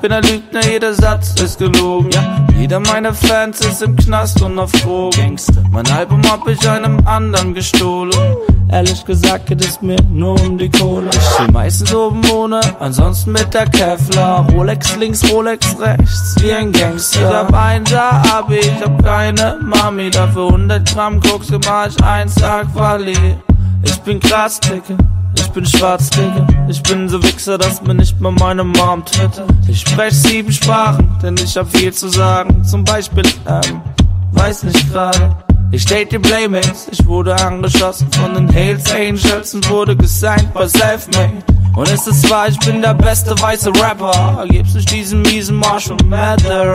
Bin ein Lügner, jeder Satz ist gelogen. Ja, jeder meiner Fans ist im Knast und auf Drogen. Mein Album hab ich einem anderen gestohlen. Ehrlich gesagt geht es mir nur um die Kohle. Ich chill meistens oben ohne, ansonsten mit der Kevlar. Rolex links, Rolex rechts, wie ein Gangster. Ich hab ein Jahr Abi, ich hab keine Mami. Dafür 100 Gramm Koks mach ich eins Tag Quali. Ich bin krass, Dicke. Ich bin schwarz, Digga. Ich bin so Wichser, dass mir nicht mal meine Mom twittert. Ich sprech sieben Sprachen, denn ich hab viel zu sagen. Zum Beispiel, ähm, weiß nicht gerade. Ich date die Playmates, ich wurde angeschossen von den Hales Angels und wurde gesigned bei Selfmade. Und ist es wahr, ich bin der beste weiße Rapper, gibt's nicht diesen miesen Marshall Matter.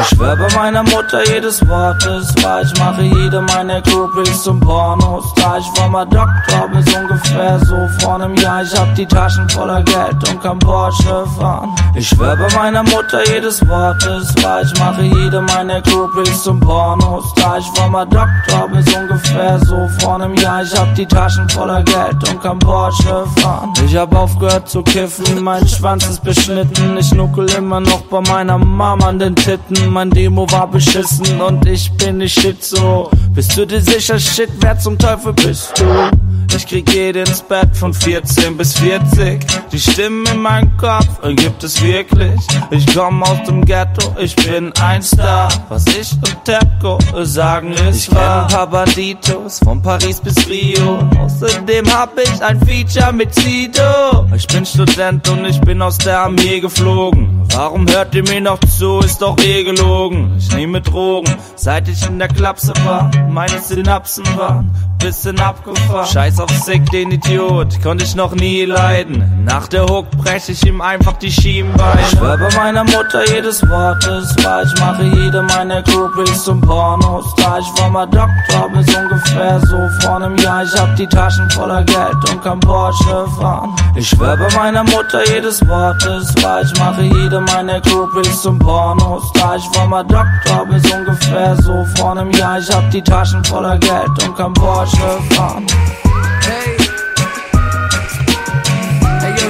Ich schwör bei meiner Mutter jedes Wort ist wahr, ich mache jede meiner Groupies zum Pornos. Da ich war mal Doktor, bis ungefähr so vor einem Jahr, ich hab die Taschen voller Geld und kann Porsche fahren. Ich schwör bei meiner Mutter jedes Wort ist wahr, ich mache jede meiner Groupies zum Pornos. Da ich war mal Doktor, bis ungefähr so vor einem Jahr, ich hab die Taschen voller Geld und kann Porsche fahren. Ich hab auch aufgehört zu kiffen, mein Schwanz ist beschnitten. Ich nuckel immer noch bei meiner Mama an den Titten. Mein Demo war beschissen und ich bin nicht shit so. Bist du dir sicher, shit, wer zum Teufel bist du? Ich krieg jeden ins Bett von 14 bis 40. Die Stimmen in meinem Kopf gibt es wirklich. Ich komm aus dem Ghetto, ich bin ein Star. Was ich und Tepco sagen ist ich wahr. Ich kenn Banditos von Paris bis Rio. Außerdem hab ich ein Feature mit Sido. Ich bin Student und ich bin aus der Armee geflogen. Warum hört ihr mir noch zu? Ist doch eh gelogen. Ich nehme Drogen, seit ich in der Klapse war. Meine Synapsen waren bisschen abgefahren. Scheiß auf Sick, den Idiot, konnte ich noch nie leiden. Nach der Hook brech ich ihm einfach die Schienbeine. Ich schwör bei meiner Mutter jedes Wort ist wahr. Ich mache jede meiner Groupies zum Pornos. Da ich war mal Doktor bis ungefähr so vor einem Jahr. Ich hab die Taschen voller Geld und kann Porsche fahren. Ich schwör bei meiner Mutter jedes Wort ist wahr. Ich mache jede meiner Groupies zum Pornos. Da ich war mal Doktor bis ungefähr so vor einem Jahr. Ich hab die Taschen voller Geld und kann Porsche fahren.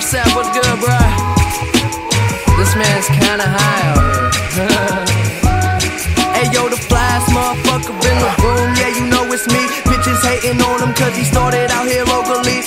Yo, Sap, what's good, bro? This man's kinda high hey, yo, the flyest motherfucker in the room. Yeah, you know it's me. Bitches hating on him cause he started out here locally.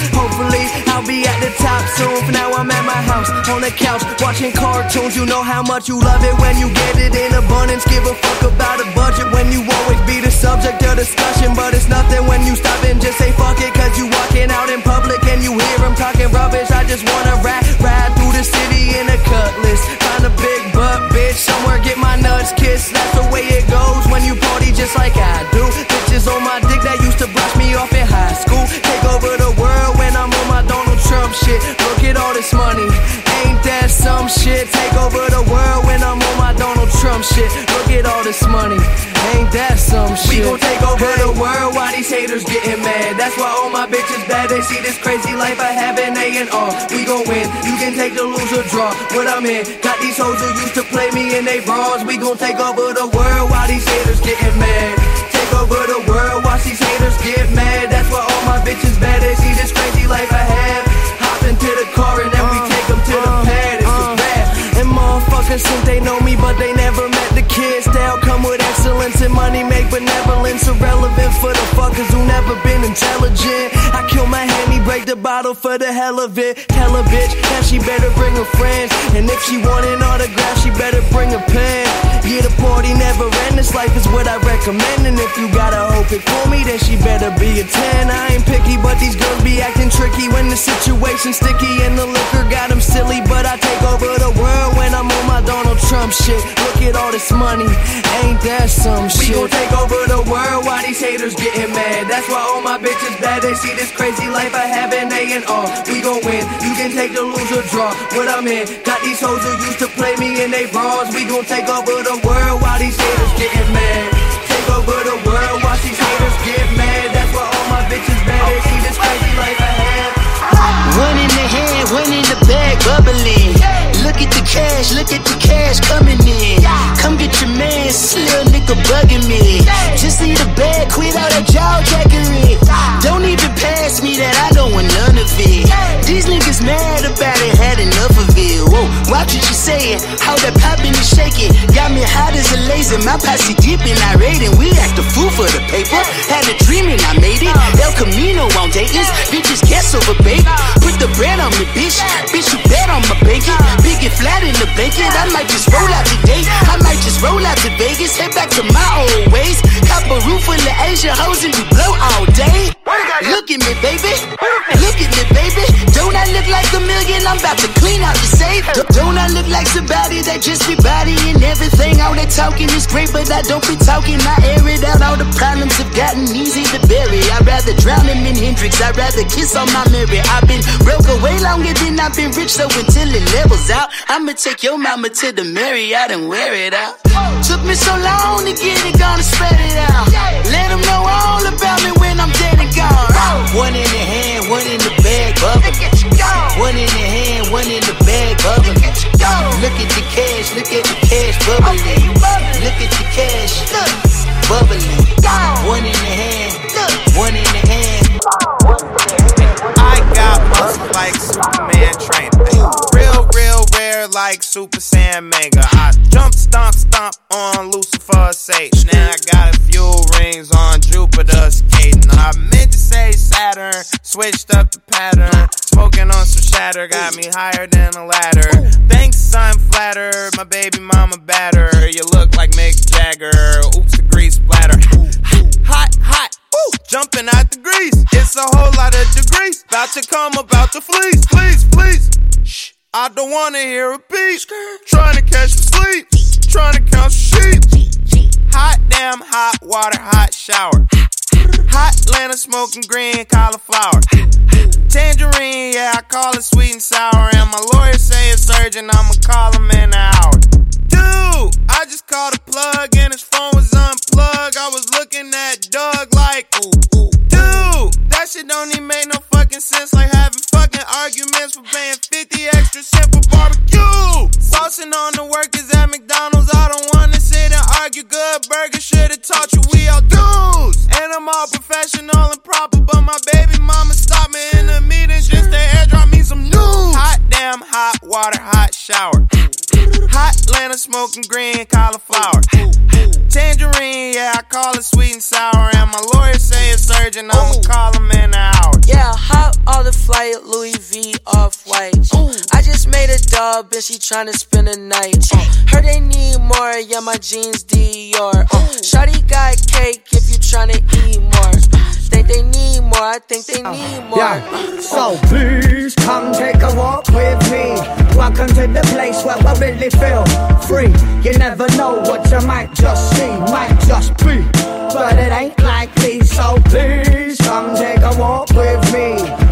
I'll be at the top soon. For now, I'm at my house on the couch watching cartoons. You know how much you love it when you get it in abundance. Give a fuck about a budget when you always be the subject of discussion. But it's nothing when you stop and just say fuck it. Cause you walking out in public and you hear him talking rubbish. I just wanna rap, ride through the city in a cutlass. Oh, some shit? We gon' take over the world while these haters getting mad. That's why all my bitches bad. They see this crazy life I have in A and R. We gon' win. You can take the lose or draw. What I'm in. Got these hoes who used to play me in they bras. We gon' take over the world while these haters getting mad. Take over the world, watch these haters get mad. That's why all my bitches bad. They see this crazy life I have. Hop into the car and then we uh, take them to the uh, pad. It's a uh. rap. And motherfuckers think they know me, but they never met the kids. Style come with excellence and money make benevolence irrelevant for the fuckers who never been intelligent. I kill my handy, break the bottle for the hell of it. Tell a bitch that she better bring her friends. And if she want an autograph, she better bring a pen. Yeah, the party never end. This life is what I recommend. And if you gotta hope it for me, then she better be a 10. I ain't picky, but these girls be acting tricky when the situation's sticky and the liquor got them silly. But I take over the world when I'm on my Donald Trump shit. Look at all this money, ain't that some shit? We gon' take over the world while these haters getting mad. That's why all my bitches bad. They see this crazy life I have in A and R. We gon' win. You can take the lose or draw. What I'm in. Got these hoes who used to play me in they bras. We gon' take over the world while these haters getting mad. Take over the world, watch these haters get mad. That's why all my bitches bad. They see this crazy life I have. One in the hand, one in the bag, bubbling. Look at the cash, look at the cash coming in. Come get your man, little nigga bugging me. Just need a bag, quit all that jaw jackery. Don't even pass me that, I don't want none of it. These niggas mad about it, had enough of it. Whoa, watch what you saying. How that poppin' and shaking. Got me hot as a laser. My posse deep and irate. we act a fool for the paper. Had a dream and I made it. El Camino on Dayton's. Bitches guess over bacon. Put the bread on me, bitch. Bitch, you bet on my bacon. And flat in the blanket. I might just roll out today. I might just roll out to Vegas. Head back to my old ways. Cop a roof full of Asian hoes and we blow all day. Look at me, baby. Look at me, baby. Don't I look like a million? I'm about to clean out the safe. Don't I look like somebody that just be bodying everything? All that talking is great, but I don't be talking. I air it out. All the problems have gotten easy to bury. I'd rather drown him in Hendrix. I'd rather kiss on my mirror. I've been broke away longer than I've been rich, so until it levels out, I'ma take your mama to the Marriott and wear it out. Took me so long to get it, gonna spread it out. Let them know all about me when I'm dead and gone. One in the hand, one in the bag, bubble. One in the hand, one in the bag, bubble. Look at the cash, look at the cash bubbling. Look at the cash, bubbling. One in the hand, one in the hand. I got muscle like Superman training. Like Super Saiyan Mega. I jump, stomp, stomp on Lucifer's Satan. Now I got a few rings on Jupiter skating. I meant to say Saturn, switched up the pattern. Smoking on some shatter, got me higher than a ladder. Thanks, I'm. My baby mama batter. You look like Mick Jagger. Oops, the grease splatter. Hot, hot. Ooh, jumping out the grease. It's a whole lot of degrees. About to come, about to fleece. Please, please. Shh. I don't wanna hear a beat. Trying to catch some sleep. Trying to count some sheep. Hot damn, hot water, hot shower. Hot Atlanta smoking green cauliflower. Tangerine, yeah, I call it sweet and sour. And my lawyer say it's urgent, I'ma call him in an hour. Dude, I just called a plug and his phone was unplugged. I was looking at Doug like, ooh, ooh. That shit don't even make no fucking sense. Like having fucking arguments for paying 50 extra cent for barbecue. Saucing on the workers at McDonald's. I don't wanna sit and argue. Good burger should've taught you we all dudes. And I'm all professional and proper, but my baby mama stopped me in the meeting just to airdrop me some news. Hot damn, hot water, hot shower. Hot Atlanta smoking green cauliflower. Tangerine, yeah, I call it sweet and sour. And my lawyer say it's urgent, I'ma call him in an hour. Yeah, hot on the flight, Louis V off white. I just made a dub and she tryna spend a night. Heard they need more, yeah, my jeans Dior. Shawty got cake if you tryna eat more. Think they need more, I think they need more. Yeah. So please come take a walk with me. Welcome to the place where I really feel free. You never know what you might just see, might just be. But it ain't likely, so please come take a walk with me.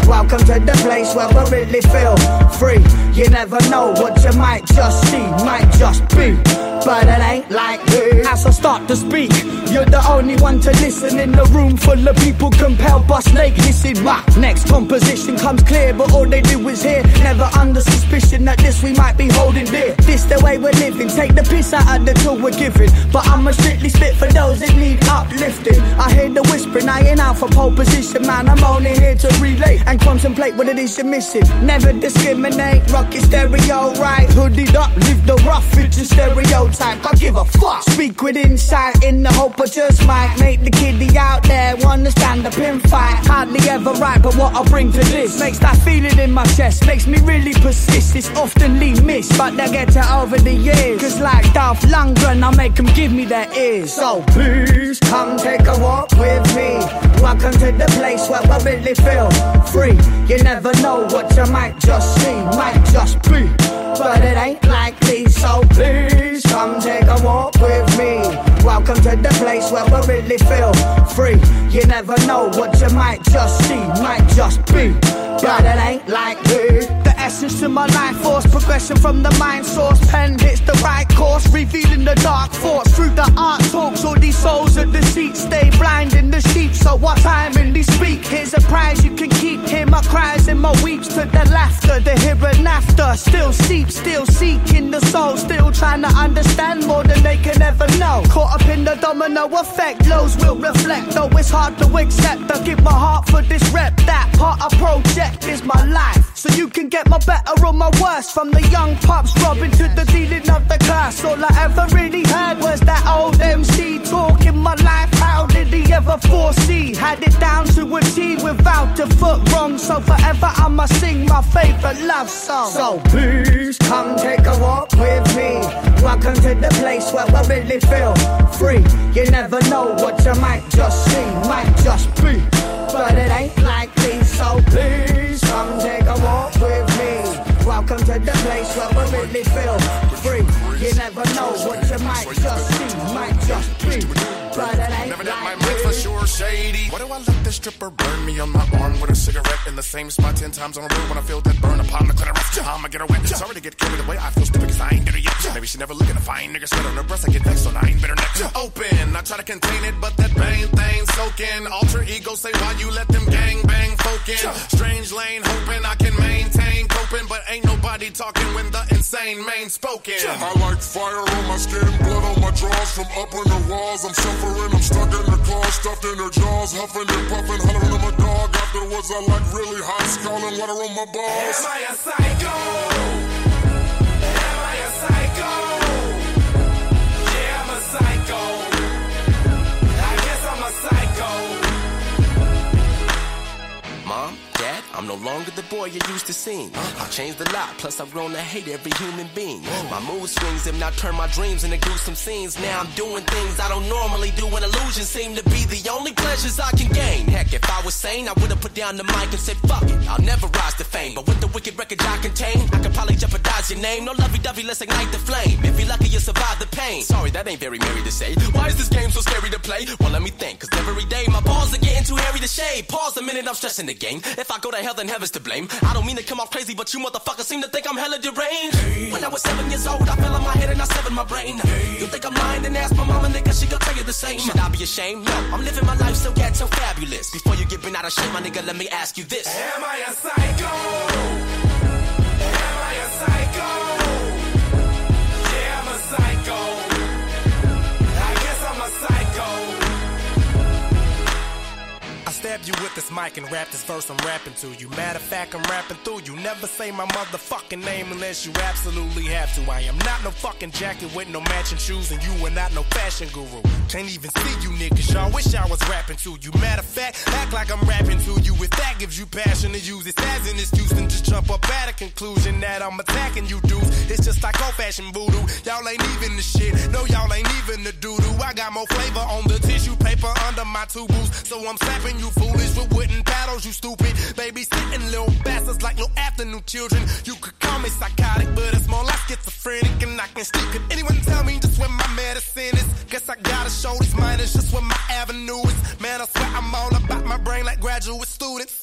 Welcome to the place where we really feel free. You never know what you might just see, might just be. But it ain't likely. As I start to speak, you're the only one to listen in the room full of people compelled by snake. Listen, my next composition comes clear, but all they do is hear. Never under suspicion that this we might be holding dear. This the way we're living. Take the piss out of the tool we're giving. But I'ma strictly spit for those that need uplifting. I hear the whispering, I ain't out for pole position, man. I'm only here to relate and contemplate what it is you're missing. Never discriminate, rock your stereo right. Hoodied up, live the rough, it's a stereotype. I give a fuck. Speak with insight in the hope I just might make the kiddie out there wanna stand up and fight. Hardly ever right, but what I bring to this makes that feeling in my chest, makes me really persist. It's oftenly missed, but they get it over the years. Cause like Dolph Lundgren, I make them give me their ears. So please come take a walk with me. Welcome to the place where I really feel free. You never know what you might just see, might just be. But it ain't likely, so please come take a walk with me. Welcome to the place where I really feel free. You never know what you might just see, might just be. But it ain't likely. Essence of my life force, progression from the mind source. Pen hits the right course, revealing the dark thoughts through the art talks. All these souls of deceit stay blind in the sheep. So what time in they speak? Here's a prize you can keep. Hear my cries and my weeps to the laughter, the here and after. Still seep, still seeking the soul, still trying to understand more than they can ever know. Caught up in the domino effect, lows will reflect. Though it's hard to accept, I give my heart for this rep. That part I project is my life. So you can get my better or my worst. From the young pups robbing to the dealing of the class. All I ever really heard was that old MC talking my life. How did he ever foresee? Had it down to a T without a foot wrong. So forever I'ma sing my favorite love song. So please come take a walk with me. Welcome to the place where I really feel free. You never know what you might just see, might just be. But it ain't likely, so please come take a walk with me. Welcome to the place where we really feel free. Never know what you might just see, might just be. But it ain't Never shady. Why do I let this stripper burn me on my arm with a cigarette in the same spot ten times on a road when I feel that burn upon the clitoris? I'ma get her wet. Sorry to get carried away. I feel stupid because I ain't did it yet. Maybe she never looking a fine nigga sweat on her breast. I get vexed, so I ain't better next. Open. I try to contain it, but that bang thing soaking. Alter ego say why you let them gang bang folk in. Strange lane hoping I can maintain coping, but ain't nobody talking when the insane main spoken. I like fire on my skin, blood on my drawers from up on the walls. I'm suffering, I'm stuck in the claws, stuffed in her jaws, huffing and puffing, hollering at my dog. Afterwards, I like really hot, scalding water on my balls. Am I a psycho? I'm no longer the boy you used to see. I've changed a lot, plus I've grown to hate every human being. My mood swings have now turned my dreams into gruesome scenes. Now I'm doing things I don't normally do, and illusions seem to be the only pleasures I can gain. Heck, if I was sane, I would have put down the mic and said, fuck it, I'll never rise to fame. But with the wicked records I contain, I could probably jeopardize your name. No lovey dovey, let's ignite the flame. If you're lucky, you'll survive the pain. Sorry, that ain't very merry to say. Why is this game so scary to play? Well, let me think, cause every day my balls are getting too hairy to shave. Pause a minute, I'm stressing the game. If I go to hell, then heaven's to blame. I don't mean to come off crazy, but you motherfuckers seem to think I'm hella deranged. When I was seven years old, I fell on my head and I severed my brain. You think I'm lying? Then ask my mama, nigga, she gon' tell you the same. Should I be ashamed? No, I'm living my life so ghetto fabulous. Before you get bent out of shape, my nigga, let me ask you this. Am I a psycho? Am I a psycho? I stabbed you with this mic and rap this verse I'm rapping to you. Matter of fact, I'm rapping through you. Never say my motherfucking name unless you absolutely have to. I am not no fucking jacket with no matching shoes, and you are not no fashion guru. Can't even see you niggas, y'all. Wish I was rapping to you. Matter of fact, act like I'm rapping to you. If that gives you passion to use it as an excuse, then just jump up at a conclusion that I'm attacking you dudes. It's just like old fashioned voodoo. Y'all ain't even the shit. No, y'all ain't even the doo doo. I got more flavor on the tissue paper under my two boots. So I'm slapping you foolish with wooden paddles, you stupid. Babysitting little bastards like little afternoon children. You could call me psychotic, but it's more like schizophrenic. And I can still could anyone tell me just where my medicine is? Guess I gotta show these minors just where my avenue is. Man, I swear I'm all about my brain like graduate students.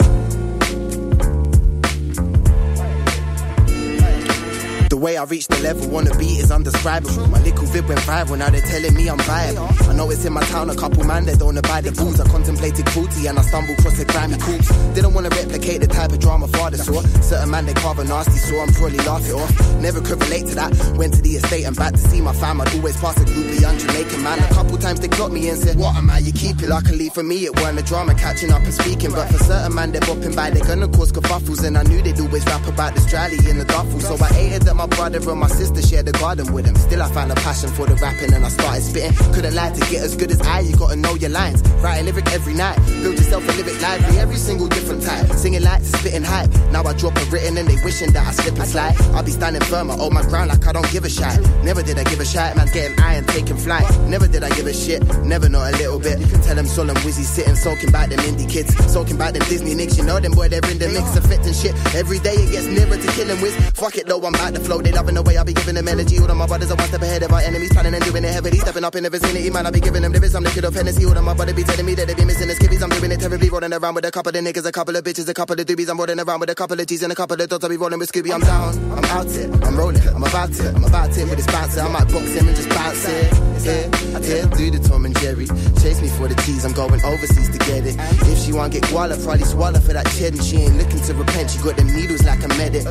The way I reached the level the beat is undescribable. My little vid went viral, now they're telling me I'm viable. I know it's in my town, a couple man that don't abide the rules. I contemplated cruelty and I stumbled across a grimy corpse. Didn't want to replicate the type of drama father saw. Certain man they carve a nasty, so I'm probably laugh it off. Never could relate to that. Went to the estate and back to see my fam. I'd always pass a groupie young Jamaican man. A couple times they clocked me and said, What am I? You keep it. Luckily for me, it weren't a drama catching up and speaking. But for certain man, they're bopping by, they're gonna cause kerfuffles. And I knew they'd always rap about this drally in the duffel. So I hated that my brother and my sister shared the garden with him. Still, I found a passion for the rapping and I started spitting. Couldn't lie to get as good as I, you gotta know your lines. Write a lyric every night, build yourself a lyric library, every single different type. Singing like spitting hype. Now I drop a written and they wishing that I slip and slide. I'll be standing firm, I hold my ground like I don't give a shit. Never did I give a shit, man, getting iron, taking flight. Never did I give a shit, never not a little bit. Tell them Sol and Wizzy sitting, soaking back them indie kids, soaking back them Disney nicks. You know them boy, they're in the mix, affecting shit. Every day it gets nearer to killing with. Fuck it though, I'm back to flow. They loving the way I be giving them energy. All of my brothers are one step ahead of our enemies, planning and doing it heavily. Stepping up in the vicinity, man, I be giving them lyrics. I'm the kid of Hennessy. All of my brother be telling me that they be missing the skivvies. I'm doing it terribly, rolling around with a couple of niggas, a couple of bitches, a couple of doobies. I'm rolling around with a couple of G's and a couple of dots. I be rolling with Scooby. I'm down, I'm out it, I'm rolling, I'm about it, I'm about it with this bouncer. I might box him and just bounce it. Yeah, yeah, do the Tom and Jerry. Chase me for the cheese, I'm going overseas to get it. If she want get guala, probably swallow for that cheddar. She ain't looking to repent, she got them needles like a medic.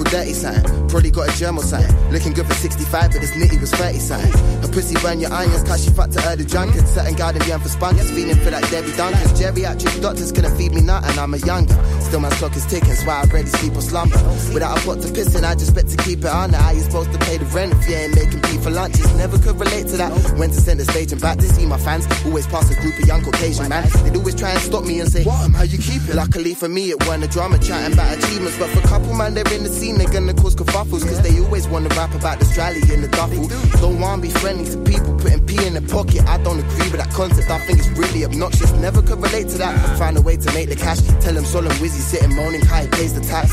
Uncle Dirty sign. Probably got a germ or sign. Looking good for 65, but this nitty was 30 sign. Her pussy burn your irons, cause she fucked to her the drunkard. Certain garden young for spunkers, feeling for that Debbie Dunkers. Geriatric doctors couldn't feed me nothing, I'm a younger. Still my clock is ticking, so I rarely sleep or slumber. Without a pot to piss in, I just bet to keep it on. How you supposed to pay the rent if you ain't making pee for lunches? Never could relate to that. Went to center stage and back to see my fans. Always pass a group of young Caucasian man. They'd always try and stop me and say, What, how you keep it? Luckily for me, it weren't a drama chatting about achievements. But for a couple man, they're in the scene, they're gonna cause kerfuffles. Cause they always wanna rap about the strally in the duffel. Don't wanna be friendly to people putting pee in their pocket. I don't agree with that concept, I think it's really obnoxious. Never could relate to that. Find a way to make the cash. Tell them Solemn Wizzy sitting moaning, how he pays the tax.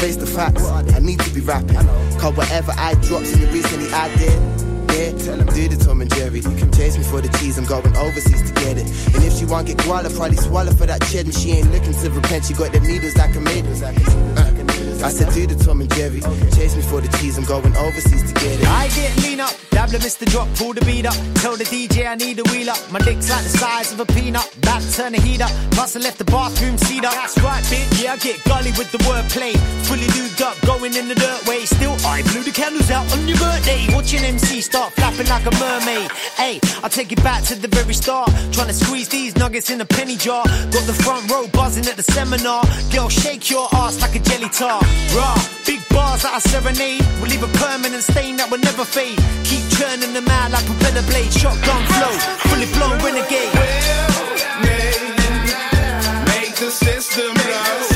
Face the facts, I need to be rapping. Cause whatever I drops in the recently I did. Yeah, tell them do the Tom and Jerry. You can chase me for the cheese, I'm going overseas to get it. And if she want get guala, probably swallow for that cheddar. She ain't looking to repent, she got the needles like a maiden. Uh, I said do the Tom and Jerry. Chase me for the cheese, I'm going overseas to get it. I get lean up, dabble Mr. Drop, pull the beat up. Tell the DJ I need a wheel up. My dick's like the size of a peanut. Back turn the heat up. Plus I left the bathroom seat up. That's right, bitch. Yeah, I get gully with the wordplay. Fully lubed up, going in the dirt way. Still, I blew the candles out on your birthday. Watching MC start like a mermaid. Hey, I'll take you back to the very start. Trying to squeeze these nuggets in a penny jar. Got the front row buzzing at the seminar. Girl, shake your ass like a jelly tart. Raw, big bars that I serenade. Will leave a permanent stain that will never fade. Keep churning them out like propeller blade. Shotgun flow, fully blown renegade. Well, make, Make the system blow.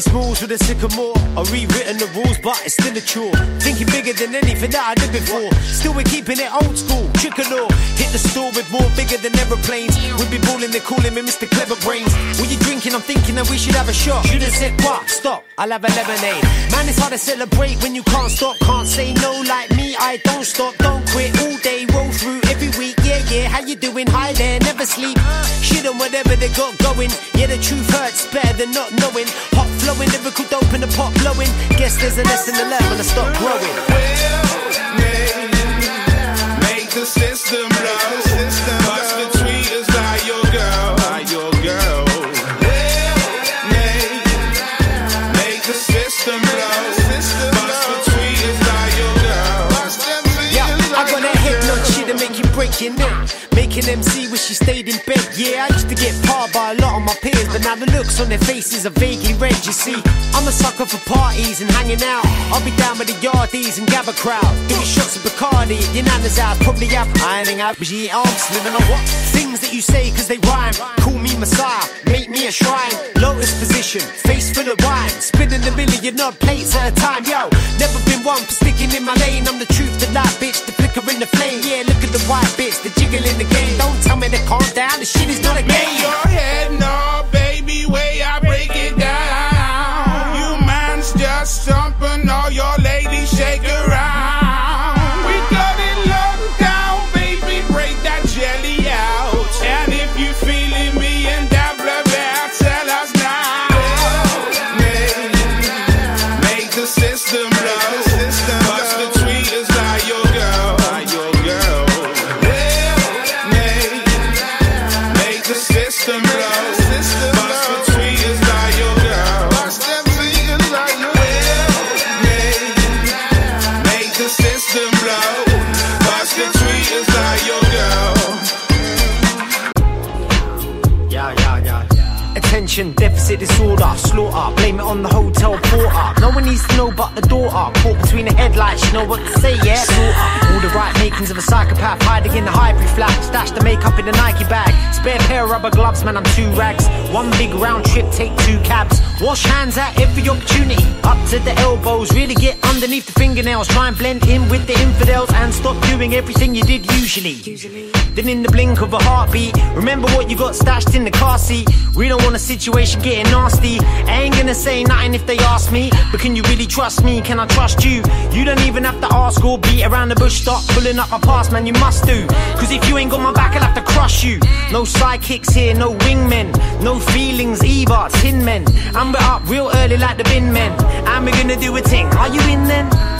Biggie Smalls with a sycamore. I've rewritten the rules, but it's still a chore. Thinking bigger than anything that I did before. Still, we're keeping it old school. Tricolor. Hit the store with more bigger than aeroplanes. We be balling, they're calling me Mr. Clever Brains. What you drinking? I'm thinking that we should have a shot. Should've said what? Stop. I'll have a lemonade. Man, it's hard to celebrate when you can't stop. Can't say no like me. I don't stop, don't quit. All day, roll through every week. Yeah, yeah. How you doing? Hi there, never sleep. Shit on whatever they got going. Yeah, the truth hurts better than not knowing. Hot flowing, lyrical dope in the pot blowing. Guess there's a lesson to learn when I stop growing. Make make the system blow. Bust the tweeters your neck. Making MC wish she stayed in bed. Yeah, I used to get parred by a lot of my peers, but now the looks on their faces are vaguely red. You see, I'm a sucker for parties and hanging out. I'll be down with the yardies and gather crowd. Doing shots of Bacardi your nana's house. Probably have ironing out, eat arms, living on what? Things that you say cause they rhyme. Call me Messiah, make me a shrine. Lotus position, face full of wine. Spinning a million odd plates at a time, yo. Never been one for sticking in my lane. I'm the truth, the light, bitch, the flicker in the flame. Yeah, look at the white bitch, the jiggle in the game. Don't tell me to calm down, the shit is not a Make game. your head nod, baby, way I break it down. You man's just jumping, Attention, deficit disorder, slaughter. Blame it on the hotel porter. No one needs to know but the daughter. Caught between the headlights, you know what to say, yeah? Slaughter. All the right makings of a psychopath, hiding in the hybrid flat. Stash the makeup in the Nike bag. Spare pair of rubber gloves, man, I'm two rags. One big round trip, take two cabs. Wash hands at every opportunity. Up to the elbows, really get underneath the fingernails. Try and blend in with the infidels and stop doing everything you did usually. Then in the blink of a heartbeat, remember what you got stashed in the car seat. We don't want a situation getting nasty. I ain't gonna say nothing if they ask me, but can you really trust me? Can I trust you? You don't even have to ask or beat around the bush. Stop pulling up my past, man, you must do. Cause if you ain't got my back, I'll have to crush you. No sidekicks here, no wingmen, no feelings either. Tin men, we're up real early like the bin men. And we're gonna do a thing. Are you in then?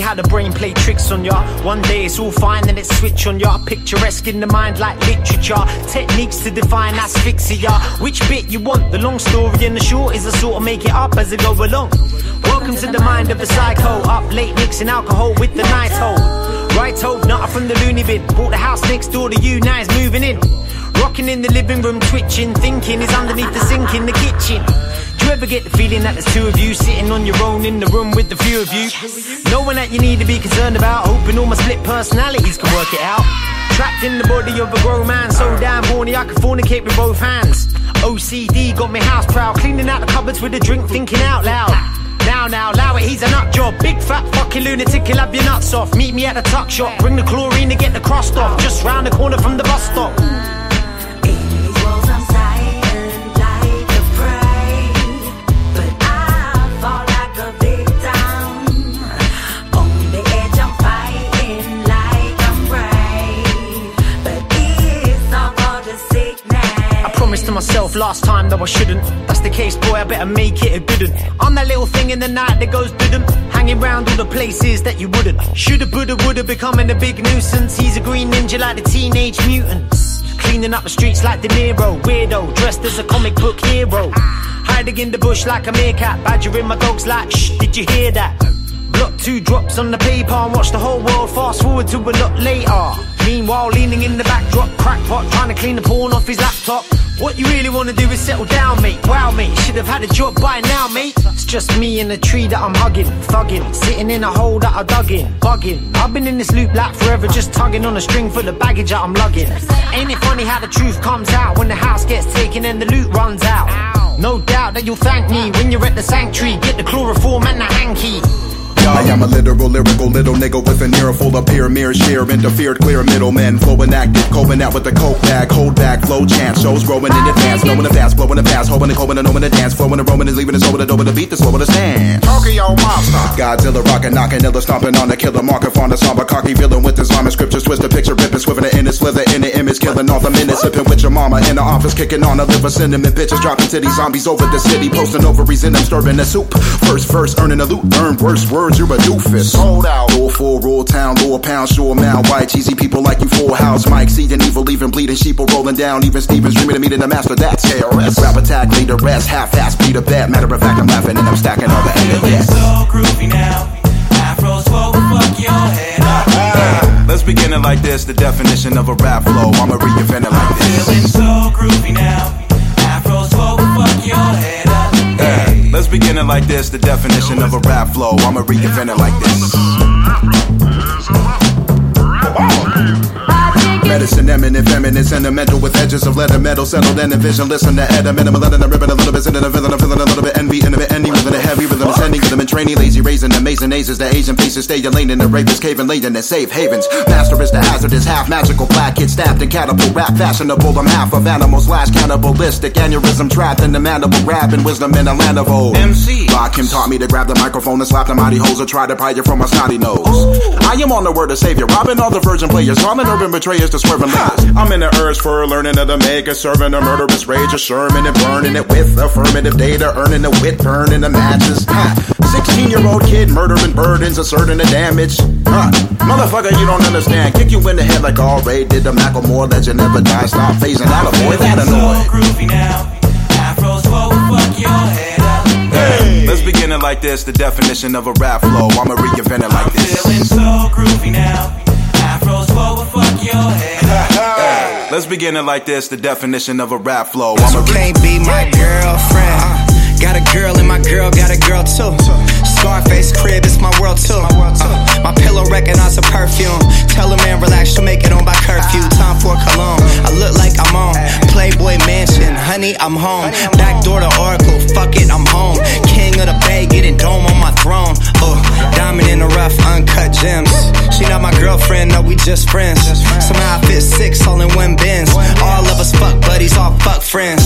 The brain play tricks on ya. One day it's all fine, then it switch on ya. Picturesque in the mind like literature. Techniques to define asphyxia. Which bit you want? The long story and the short is I sort of make it up as I go along. Welcome to the mind of the psycho. Up late mixing alcohol with the night hold. Right hold, not from the loony bin. Bought the house next door to you, now it's moving in. Rocking in the living room, twitching, thinking is underneath the sink in the kitchen. You ever get the feeling that there's two of you sitting on your own in the room with the few of you? No one that you need to be concerned about, hoping all my split personalities can work it out. Trapped in the body of a grown man, so damn horny I can fornicate with both hands. OCD got me house proud, cleaning out the cupboards with a drink, thinking out loud. Now, now, allow it, he's a nut job. Big fat fucking lunatic, he'll have your nuts off. Meet me at the tuck shop, bring the chlorine to get the crust off. Just round the corner from the bus stop. Myself last time though I shouldn't. That's the case, boy, I better make it a good one. I'm that little thing in the night that goes didn't. Hanging round all the places that you wouldn't. Shoulda, woulda, woulda, becoming a big nuisance. He's a green ninja like the teenage mutants. Cleaning up the streets like De Niro. Weirdo, dressed as a comic book hero. Hiding in the bush like a meerkat. Badgering my dogs like, shh, did you hear that? Block two drops on the paper and watch the whole world fast forward to a lot later. Meanwhile, leaning in the backdrop, crackpot trying to clean the porn off his laptop. What you really wanna do is settle down, mate. Wow, mate, should have had a job by now, mate. It's just me in a tree that I'm hugging, thugging, sitting in a hole that I dug in, bugging. I've been in this loop like forever, just tugging on a string full of baggage that I'm lugging. Ain't it funny how the truth comes out when the house gets taken and the loot runs out? No doubt that you'll thank me when you're at the sanctuary. Get the chloroform and the hanky. I am a literal, lyrical little nigga with an ear full of peer mirrors, sheer interfered, clear middlemen, flowing active, coping out with the coke bag, hold back, flow chance, shows growing in advance, knowing the fast, blowing the past, hoping and hoping and knowing the dance, flowing and roaming is leaving us over the door with the beat, the slow with the stand. Tokyo Monster. Godzilla rockin', knocking, illa stomping on the killer, marker, fawn the somber, cocky villain with his armor, scriptures, twist the picture, ripping, swiveling in his slither, in the image, killing all the minutes, sipping with your mama in the office, kicking on a liver, cinnamon bitches, dropping titty zombies over the city, posting ovaries in them, stirring the soup. First verse, earning the loot, earn worse words, you're a doofus. Sold out. Roll full, roll town, lower pound, sure mount, white, cheesy people like you, full house, Mike, seeing evil, even bleeding, sheep are rolling down, even Stevens dreaming of meeting the master, that's KRS. Rap attack, lead the rest, half-ass, beat a bet, matter of fact, I'm laughing and I'm stacking all the Feeling evidence. so groovy now. Afros forward, fuck your head up. Ah, let's begin it like this, the definition of a rap flow, I'ma reinvent it like this. Feeling so groovy now. Afros forward, fuck your head let's like this, the definition of a rap flow, I'ma reinvent it like this. Medicine eminent, feminine, sentimental with edges of leather metal, settled and envision. Listen to Ed, a minimum, letting the ribbon a little bit, sitting a feeling, I'm feeling a little bit envy, intimate, ending with a heavy rhythm, ascending rhythm and training, lazy, raising amazing aces. The Asian faces stay your lane in the rapist cave and laden in safe havens. Master is the hazardous, half magical, black kid stabbed in catapult, rap fashionable. I'm half of animals, slash cannibalistic, aneurysm trapped in the mandible, grabbing wisdom in a land of old. MC. Rakim taught me to grab the microphone and slap the mighty hoes or try to pry you from my snotty nose. I am on the word of savior, robbing all the virgin players, calling urban betrayers to swerving lies. I'm in the urge for learning of the maker, serving a murderous rage, a Sherman and burning it with affirmative data, earning the wit, burning the matches. Ha. 16 year old kid murdering burdens, asserting the damage. Huh. Motherfucker, you don't understand. Kick you in the head like all Ray did. The Macklemore legend never die. Stop phasing out, avoid that So groovy now. Afros forward, fuck your head up. Hey, let's begin it like this. The definition of a rap flow. I'ma reinvent it like this. Feeling so groovy now. Afros forward, fuck your head up. Hey, let's begin it like this. The definition of a rap flow. I'ma re- Can't be my girlfriend. Got a girl and my girl got a girl too. Scarface crib, it's my world too. Uh, my pillow recognize a perfume. Tell a man relax, she'll make it on by curfew. Time for cologne. I look like I'm on Playboy Mansion. Honey, I'm home. Back door to Oracle. Fuck it, I'm home. King of the Bay, getting dome on my throne. Oh, diamond in the rough, uncut gems. She not my girlfriend, no, we just friends. Somehow I fit six all in one bins. All of us fuck buddies, all fuck friends.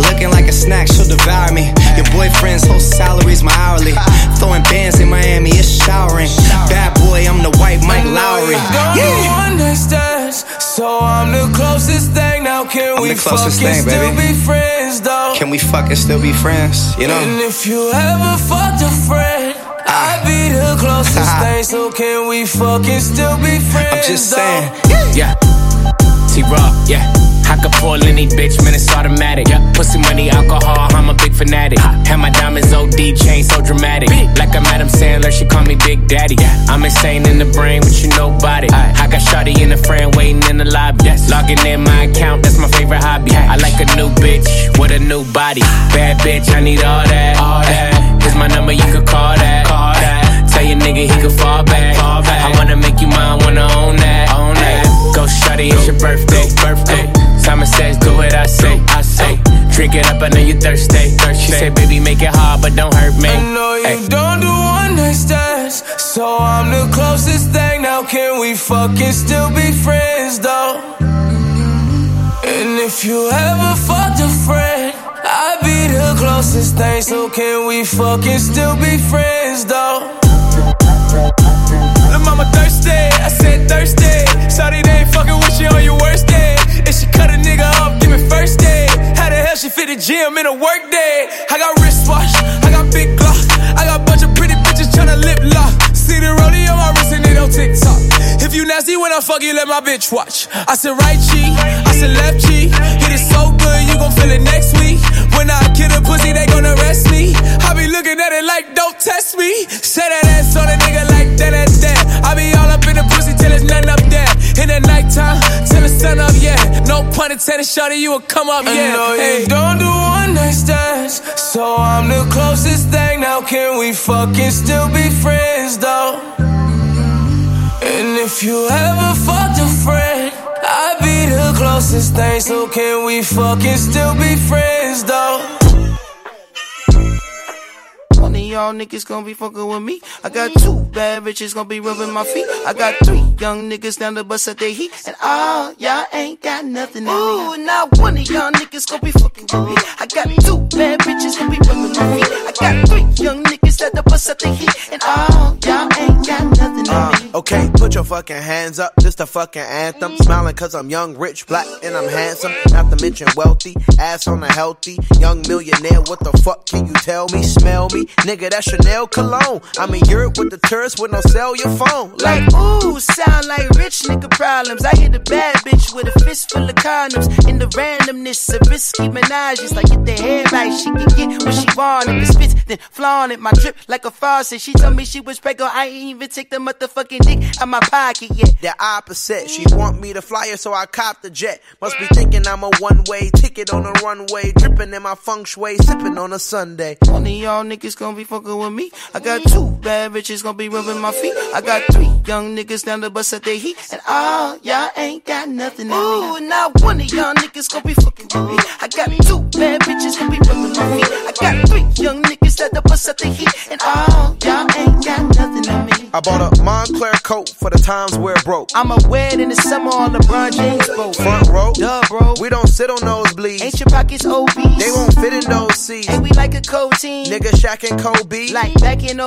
Looking like a snack, she'll devour me. Your boyfriend's whole salary's my hourly. Throwing bands in Miami, it's showering. Bad boy, I'm the white Mike Lowrey. Yeah. One night stands, so I'm the closest thing. Now can I'm we fucking thing, still be friends though? Can we fucking still be friends? You know. And if you ever fucked a friend, ah. I be the closest thing, so can we fucking still be friends? I'm just saying, yeah. T-Raw, yeah. I could pull any bitch, man, it's automatic. Yeah. Pussy money, alcohol, I'm a big fanatic. Have my diamonds OD chain so dramatic. Like I'm Adam Sandler, she call me Big Daddy. Yeah. I'm insane in the brain, but you know body. I got Shotty in the friend waiting in the lobby. Yes. Logging in my account, that's my favorite hobby. I like a new bitch with a new body. Bad bitch, I need all that. All that. Here's my number, you could call that. Call that. Tell your nigga he could fall back. Fall back. I wanna make you mine, wanna own that. Own that. Go shawty, it's your birthday. Birthday. Simon says, do what I say. I say. Drink it up, I know you thirsty. She said, baby, make it hard, but don't hurt me. I know you Ay. don't do one night stands, so I'm the closest thing. Now can we fucking still be friends though? And if you ever fucked a friend, I'd be the closest thing. So can we fucking still be friends though? Lil' mama thirsty, I said thirsty. Sorry they ain't fucking with you on your worst day. She cut a nigga off, give me first day. How the hell she fit the gym in a work day? I got wristwatch, I got big glock, I got bunch of pretty bitches tryna lip lock. See the rollie on my wrist and it on TikTok. If you nasty when I fuck you, let my bitch watch. I said right cheek, I said left cheek. Hit it so good, you gon' feel it next week. When I kill a pussy, they gon' arrest me. I be looking at it like, don't test me. Say that ass on a nigga like that, that, that. I be all up in the pussy till there's nothing up there. In the nighttime, till the sun up, yeah. No pun intended, shawty, you will come up, yeah. I know you don't do one night stands, so I'm the closest thing. Now can we fucking still be friends, though? And if you ever fucked a friend, I'd be the closest thing. So can we fucking still be friends, though? One of y'all niggas gonna be fucking with me. I got two bad bitches gonna be rubbing my feet. I got three young niggas down the bus at their heat. And all y'all ain't got nothing on me. Ooh, now one of y'all niggas gonna be fucking with me. I got two bad bitches gonna be rubbing my feet. I got three young niggas at the bus at their heat. And all y'all ain't got nothing on me. Uh, okay, put your fucking hands up. This the fucking anthem. Smiling cause I'm young, rich, black, and I'm handsome. Not to mention wealthy, ass on a healthy. Young millionaire, what the fuck can you tell me? Smell me? Nigga, that's Chanel cologne. I'm in Europe with the tourists with no cellular phone. Like, ooh, sound like rich nigga problems. I hit a bad bitch with a fist full of condoms. In the randomness of risky menages. Like, get the head right, she can get what she want. If it spits, then flaunt it. My drip like a faucet. She told me she was pregnant. I ain't even take the motherfucking dick out my pocket yet. The opposite, she want me to fly her, so I cop the jet. Must be thinking I'm a one way ticket on a runway. Dripping in my feng shui, sipping on a Sunday. One of y'all niggas gonna be fucking with me. I got two bad bitches gonna be rubbing my feet. I got three young niggas down the bus at their heat. And all y'all ain't got nothing on me. Ooh, now one of y'all niggas gonna be fucking with me. I got two bad bitches gonna be rubbing my feet. I got three young niggas at the bus at their heat. And all y'all ain't got nothing on me. I bought a Moncler coat for the times where it broke. I'm a wed in the summer on LeBron James boat. Front row, Duh, bro. we don't sit on those nosebleeds. Ain't your pockets obese? They won't fit in those seats. And we like a cold team. Nigga Shaq and Kobe. Like back in 03.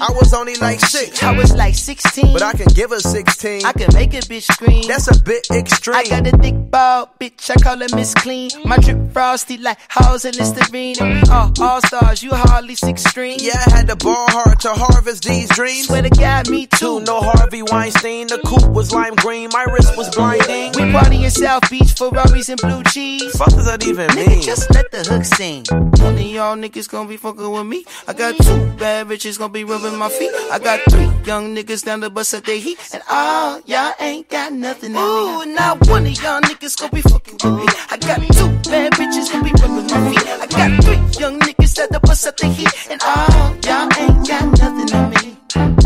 I was only like six. I was like 16. But I can give her 16. I can make a bitch scream. That's a bit extreme. I got a thick ball, bitch. I call her Miss Clean. My drip frosty like Halls and Listerine. And we all all stars. You hardly 16. Yeah, I had to ball hard to harvest these dreams. Swear to God, me too. No Harvey Weinstein. The coupe was lime green. My wrist was blinding. We party in South Beach, for Ferraris and blue cheese. Fuck does that even Nigga, mean? just let the hook sing. One of y'all niggas gonna be fucking with me. I got two bad bitches gonna be rubbing my feet. I got three young niggas down the bus at their heat. And all y'all ain't got nothing on me. Ooh, now one of y'all niggas gonna be fucking with me. I got two bad bitches gonna be rubbing my feet. I got three young niggas at the bus at their heat. And all y'all ain't got nothing on me.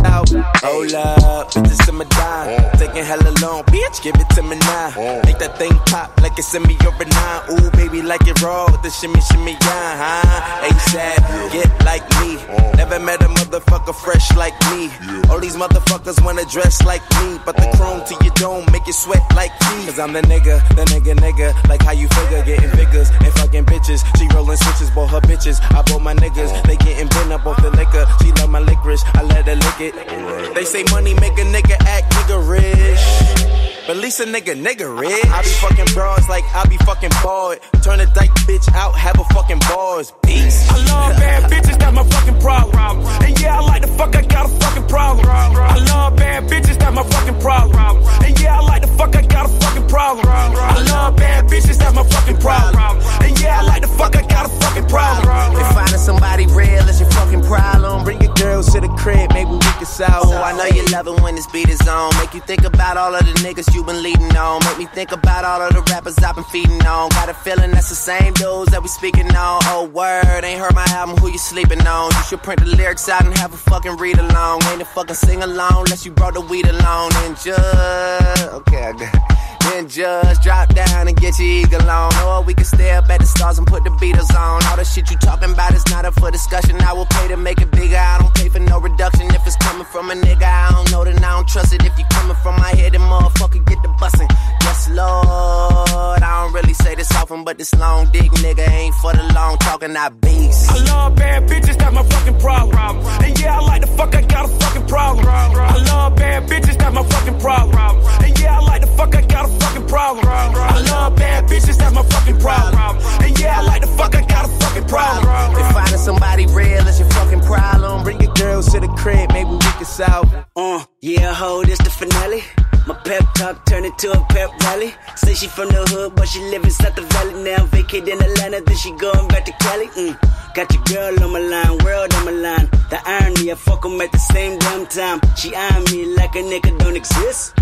Out. Hold up, bitches to my dime. Taking hella long, bitch, give it to me now. Oh. Make that thing pop like it's in me a nine. Ooh, baby, like it raw with the shimmy, shimmy, yeah, huh? ASAP, get like me. Oh. Never met a motherfucker fresh like me. All these motherfuckers wanna dress like me. But the oh. chrome to your dome make you sweat like me. Cause I'm the nigga, the nigga, nigga. Like how you figure, getting figures and fucking bitches. She rolling switches, bought her bitches. I bought my niggas, they getting bent up off the liquor. She love my licorice, I let her lick it. They say money make a nigga act nigga rich wish. But least a nigga, nigga rich. I be fucking bros like I be fucking bored. Turn a dyke bitch out, have a fucking bars. Peace. I love bad bitches, that's my fucking problem. And yeah, I like the fuck, I got a fucking problem. I love bad bitches, that's my fucking problem. And yeah, I like the fuck, I got a fucking problem. I love bad bitches, that's my fucking problem. And yeah, I like the fuck, I got a fucking problem. If finding somebody real is your fucking problem, bring your girls to the crib, maybe we can solve. Oh, I know you love it when this beat is on. Make you think about all of the niggas you been leading on. Make me think about all of the rappers I've been feeding on. Got a feeling that's the same dudes that we speaking on. Oh, word, ain't heard my album, who you sleeping on? You should print the lyrics out and have a fucking read along. Ain't a fucking sing along unless you brought the weed along. And just, okay, I got then just drop down and get your eagle on. Or we can stay up at the stars and put the Beatles on. All the shit you talking about is not up for discussion. I will pay to make it bigger. I don't pay for no reduction. If it's coming from a nigga, I don't know, then I don't trust it. If you coming from my head, then motherfucker get the bussin'. Yes, Lord. I don't really say this often, but this long dick nigga ain't for the long talking, I beast. I love bad bitches, that's my fucking problem. And yeah, I like the fuck, I got a fucking problem. I love bad bitches, that's my fucking problem. And yeah, I like the fuck, I got a fucking problem. I love bad bitches, that's my fucking problem. And yeah, I like the fuck, I got a fucking problem. If finding somebody real is your fucking problem, bring your girls to the crib, maybe we can solve. Uh, yeah, ho, this the finale. My pep talk turned into a pep rally. Say she from the hood, but she live inside the valley now. Vacate in Atlanta, then she going back to Cali. Mm. Got your girl on my line, world on my line. The irony, I fuck 'em at the same damn time. She eyeing me like a nigga don't exist.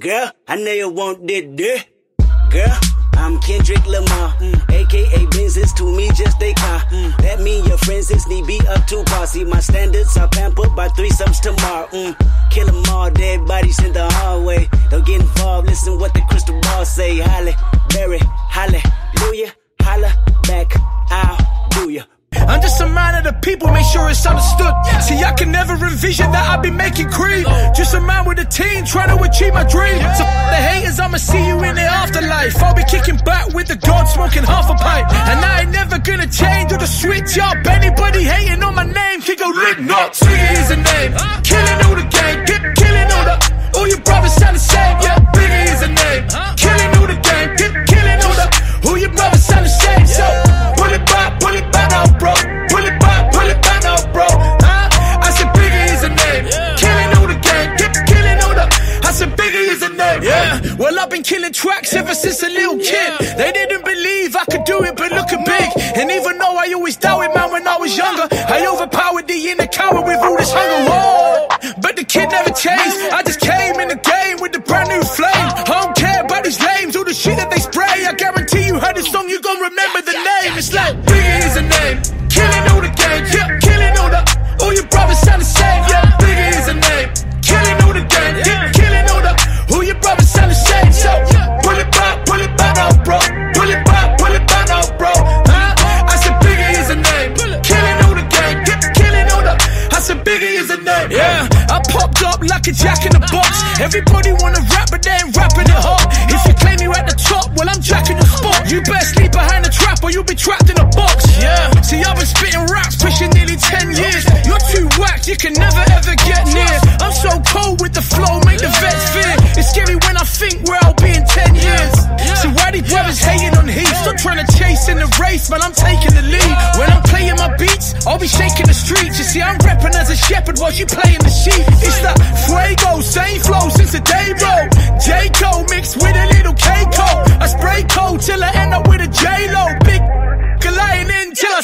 Girl, I know you want that dick. Girl, I'm Kendrick Lamar, mm. aka Benz is to me just a car. Mm. That mean your friends is need be up to par. See my standards are pampered by threesomes tomorrow. Mm. Kill them all, dead bodies in the hallway. Don't get involved, listen what the crystal ball say. Holly, Berry, hallelujah, holla back, I'll do ya. I'm just a man of the people, make sure it's understood. See, I can never envision that I'd be making cream. Just a man with a team trying to achieve my dream. So the haters, I'ma see you in the afterlife. I'll be kicking back with the god, smoking half a pipe. And I ain't never gonna change or to switch up. Anybody hating on my name can go lick not. Biggie is a name, killing all the game, keep killing all the. All your brothers sound the same, was younger, I overpowered the inner coward with all this hunger. Whoa, but the kid never changed. I just came in the game with the brand new flame. I don't care about these lames, all the shit that they spray. I guarantee you heard this song, you gon' remember the name. It's like Biggie is a name, Everybody wanna rap, but they ain't rapping it hot. If you claim you at the top, well I'm jacking the spot. You best sleep behind the trap, or you'll be trapped in a box. Yeah. See, I've been spitting raps, pushing nearly 10 years. You're too whack, you can never ever get near. I'm so cold with the flow, make the vets fear. It's scary when I think where I'll be in 10 years. So why these brothers hating on Heath? Stop trying to chase in the race, man, I'm taking the lead. When I'm playing my beats, I'll be shaking the streets. You see, I'm repping as a shepherd while you playing the sheep. It's that fuego, same flow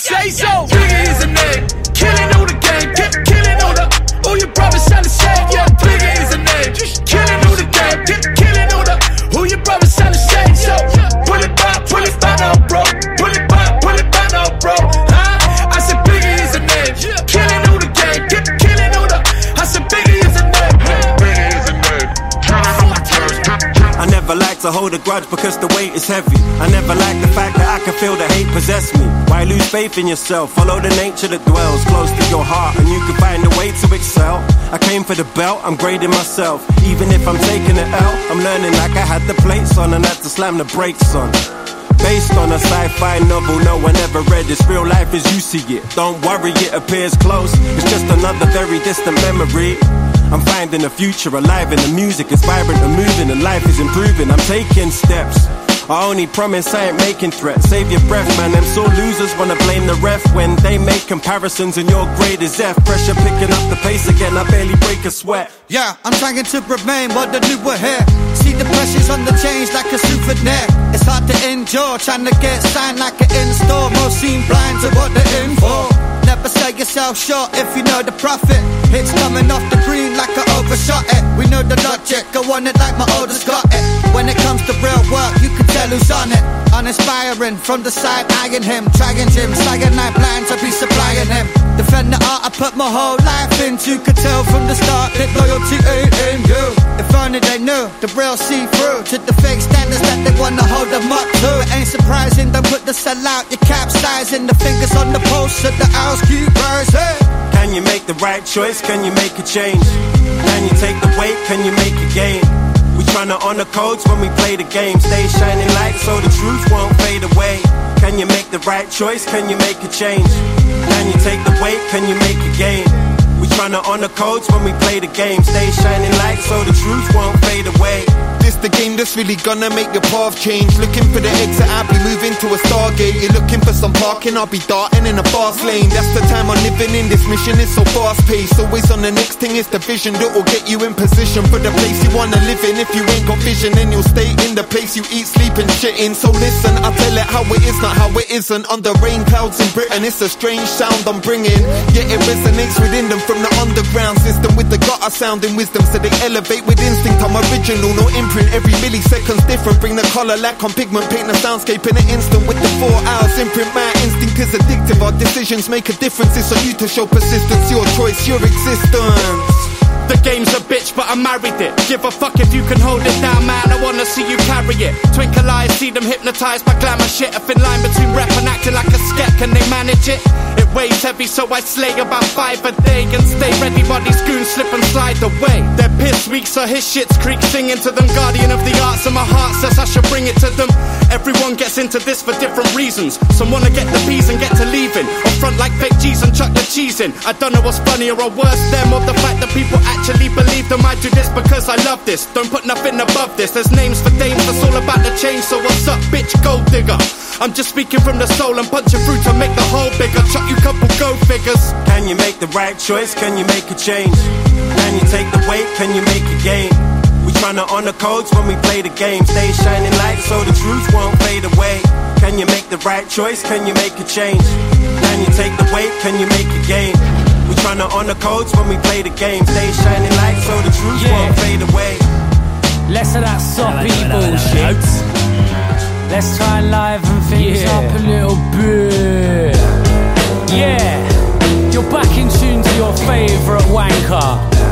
say so. Biggie is a name, killing all the game, keep killing all the. All your brothers sound the same, yeah. Biggie is a name, killing all the game, keep killing all the. All your brothers sound the same, so pull it back, pull it back now, bro. Pull it back, pull it back now, bro. Huh? I said Biggie is a name, killing all the game, keep killing all the. I said Biggie is a name, Biggie is a name, killing all the game. I never like to hold a grudge because the weight is heavy. I never like the fact that I can feel the hate possess me. Why lose faith in yourself? Follow the nature that dwells close to your heart, and you can find a way to excel. I came for the belt, I'm grading myself. Even if I'm taking it out, I'm learning like I had the plates on and had to slam the brakes on. Based on a sci-fi novel no one ever read. It's real life as you see it. Don't worry, it appears close. It's just another very distant memory. I'm finding the future alive and the music is vibrant and moving and life is improving. I'm taking steps. I only promise I ain't making threats. Save your breath, man. Them sore losers wanna blame the ref when they make comparisons and your grade is F. Pressure picking up the pace again. I barely break a sweat. Yeah, I'm trying to remain what the new were here. See the pressures on the change like a souvenir. It's hard to endure, trying to get signed like an in-store. Most seem blind to what they're in for. Never sell yourself short if you know the profit. It's coming off the green like I overshot it. We know the logic, go on it like my oldest got it. When it comes to real work, you can tell who's on it. Uninspiring from the side, eyeing him, trying him, slagging night plans, I be supplying him. Defend the art I put my whole life into. Could tell from the start that loyalty ain't in you. If only they knew the real see through to the fake standards that they wanna hold them up to. It ain't surprising, don't put the sell out, you capsizing. The fingers on the pulse of the keep rising. Can you make the right choice? Can you make a change? Can you take the weight? Can you make a gain? We tryna honor codes when we play the game. Stay shining light so the truth won't fade away. Can you make the right choice? Can you make a change? Can you take the weight? Can you make a gain? We tryna honor codes when we play the game. Stay shining light so the truth won't fade away. This the game that's really gonna make your path change. Looking for the exit, I'll be moving to a stargate. You're looking for some parking, I'll be darting in a fast lane. That's the time I'm living in. This mission is so fast paced. Always on the next thing, it's the vision that will get you in position for the place you wanna live in. If you ain't got vision, then you'll stay in the place you eat, sleep, and shit in. So listen, I tell it how it is, not how it isn't. Under rain clouds in Britain, it's a strange sound I'm bringing. Yet it resonates within them from the underground system with the gutter sounding wisdom. So they elevate with instinct. I'm original, no Every millisecond's different. Bring the color lack on pigment, paint the soundscape in an instant with the four hours imprint. My instinct is addictive. Our decisions make a difference. It's on you to show persistence. Your choice, your existence. The game's a bitch, but I married it. Give a fuck if you can hold it down, man. I wanna see you carry it. Twinkle eyes, see them hypnotized by glamour shit. A thin line between rap and acting like a sket. Can they manage it? It weighs heavy, so I slay about five a day and stay ready while these goons slip and slide away. They're piss weak, so his shit's creak. Singing to them, guardian of the arts, and my heart says I should bring it to them. Everyone gets into this for different reasons. Some wanna get the bees and get to leaving, or front like fake G's and chuck the cheese in. I don't know what's funnier or worse, them or the fact that people actually believe them. I do this because I love this. Don't put nothing above this. There's names for dames, that's all about the change. So what's up, bitch? Gold digger. I'm just speaking from the soul and punching through to make the hole bigger. Chuck you couple go figures. Can you make the right choice? Can you make a change? Can you take the weight? Can you make a gain? We tryna honor codes when we play the game. Stay shining light so the truth won't fade away. Can you make the right choice? Can you make a change? Can you take the weight? Can you make a gain? We tryna honor codes when we play the game. Stay shining light so the truth won't fade away. Less of that soppy bullshit. Let's try and liven things Yeah. up a little bit. Yeah, you're back in tune to your favourite wanker.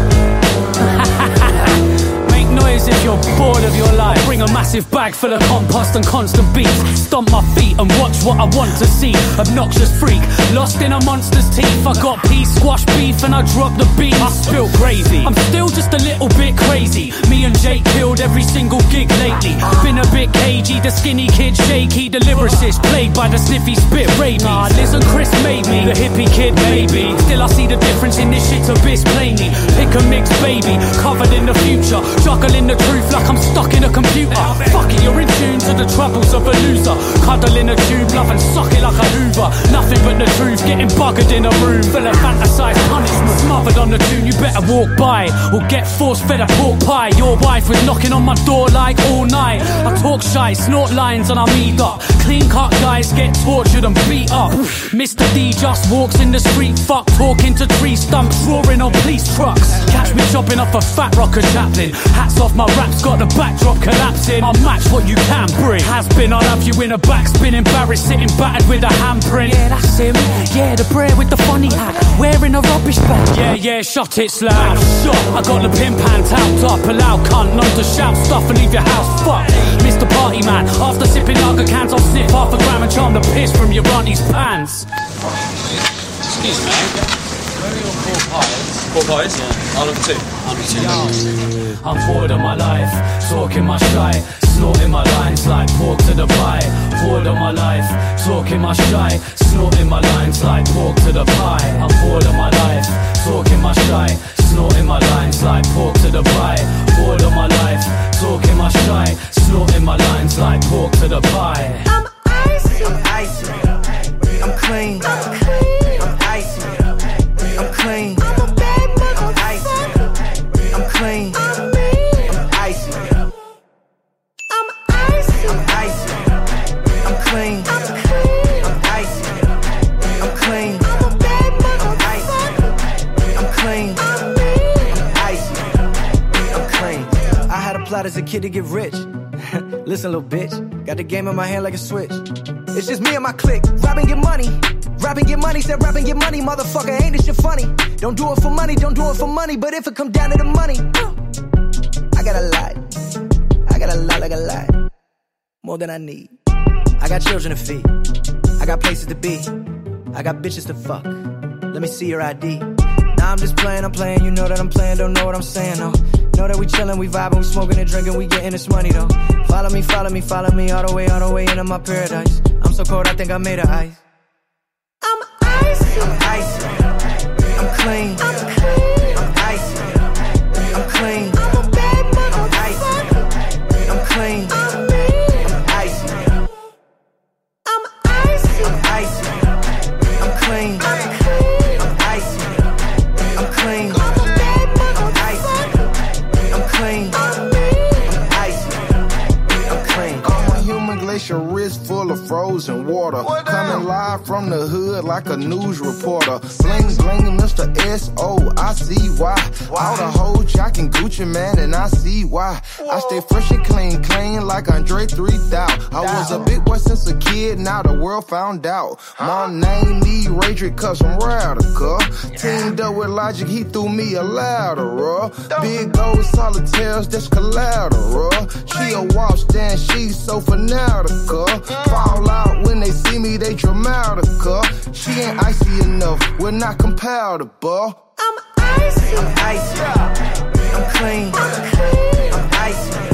If you're bored of your life. Bring a massive bag full of compost and constant beats. Stomp my feet and watch what I want to see. Obnoxious freak, lost in a monster's teeth. I got peas, squash beef, and I dropped the beans. I spilled crazy. I'm still just a little bit crazy. Me and Jake killed every single gig lately. Been a bit cagey, the skinny kid shaky, the lyricist plagued by the sniffy spit rabies. Nah, listen, Chris made me the hippie kid, maybe. Still, I see the difference in this shit abyss plainly. Pick a mix, baby, covered in the future. Juggling the truth like I'm stuck in a computer. Fuck it, you're in tune to the troubles of a loser. Cuddle in a tube, love and suck it like a hoover. Nothing but the truth, getting buggered in a room full of fantasized punishment. Smothered on the tune, you better walk by or get force fed a pork pie. Your wife was knocking on my door like all night. I talk shy, snort lines, and I'm eat up. Clean cut guys get tortured and beat up. Mr. D just walks in the street, fuck talking to tree stumps, roaring on police trucks. Catch me chopping off a fat rocker chaplain. Hats off my raps, got the backdrop collapsing. I'll match what you can bring. Has been, I'll have you in a backspin, embarrassed, sitting battered with a handprint. Yeah, that's him. Yeah, the brer with the funny hat, wearing a rubbish bag. Yeah, yeah, shot it slag. Shot. I got the pin pan tapped up, a loud cunt, not to shout stuff and leave your house Fuck, Mr. Party Man, after sipping lager cans, I'll sniff half a gram and charm the piss from your auntie's pants. Excuse me. Where are your four pies? Four pies? Yeah. I'll have two. I'll have two. I'm bored of my life, talking my shy, snorting my lines like pork to the pie. Bored of my life, talking my shy, snorting my lines like pork to the pie. I'm bored of my life, talking my shy, Snorting my lines like pork to the pie. Bored of my life, talking my shine. Snorting my lines like pork to the pie. I'm icy. I'm icy. I'm clean. I'm clean. I'm icy. I'm clean. As a kid to get rich. Listen, little bitch, got the game in my hand like a switch. It's just me and my clique, rapping get money. Rapping get money, said rapping get money, motherfucker, ain't this shit funny? Don't do it for money, don't do it for money, but if it come down to the money, I got a lot. I got a lot, like a lot. More than I need. I got children to feed. I got places to be. I got bitches to fuck. Let me see your ID. I'm just playing, I'm playing. You know that I'm playing, don't know what I'm saying, though. Know that we chillin', we vibing, we smoking and drinking, we getting this money, though. Follow me, follow me, follow me, all the way, all the way into my paradise. I'm so cold, I think I made of ice. I'm icy. I'm icy. I'm clean. I'm clean. I'm icy. I'm clean. I'm glacier wrist full of frozen water. Coming live from the hood like a news reporter. Bling bling, Mr. S.O. I see why. All the hoes jacking Gucci Mane, and I see why. I stay fresh and clean, clean like Andre 3000. I was a big boy since a kid, now the world found out. My name me Radric cause I'm radical. Teamed up with Logic, he threw me a lateral. Big gold solitaires, that's collateral. She a walk stand, she's so fanatical. Fall out when they see me, they dramatical. She ain't icy enough, we're not compatible. I'm icy. I'm icy. I'm clean. I'm clean. I'm icy.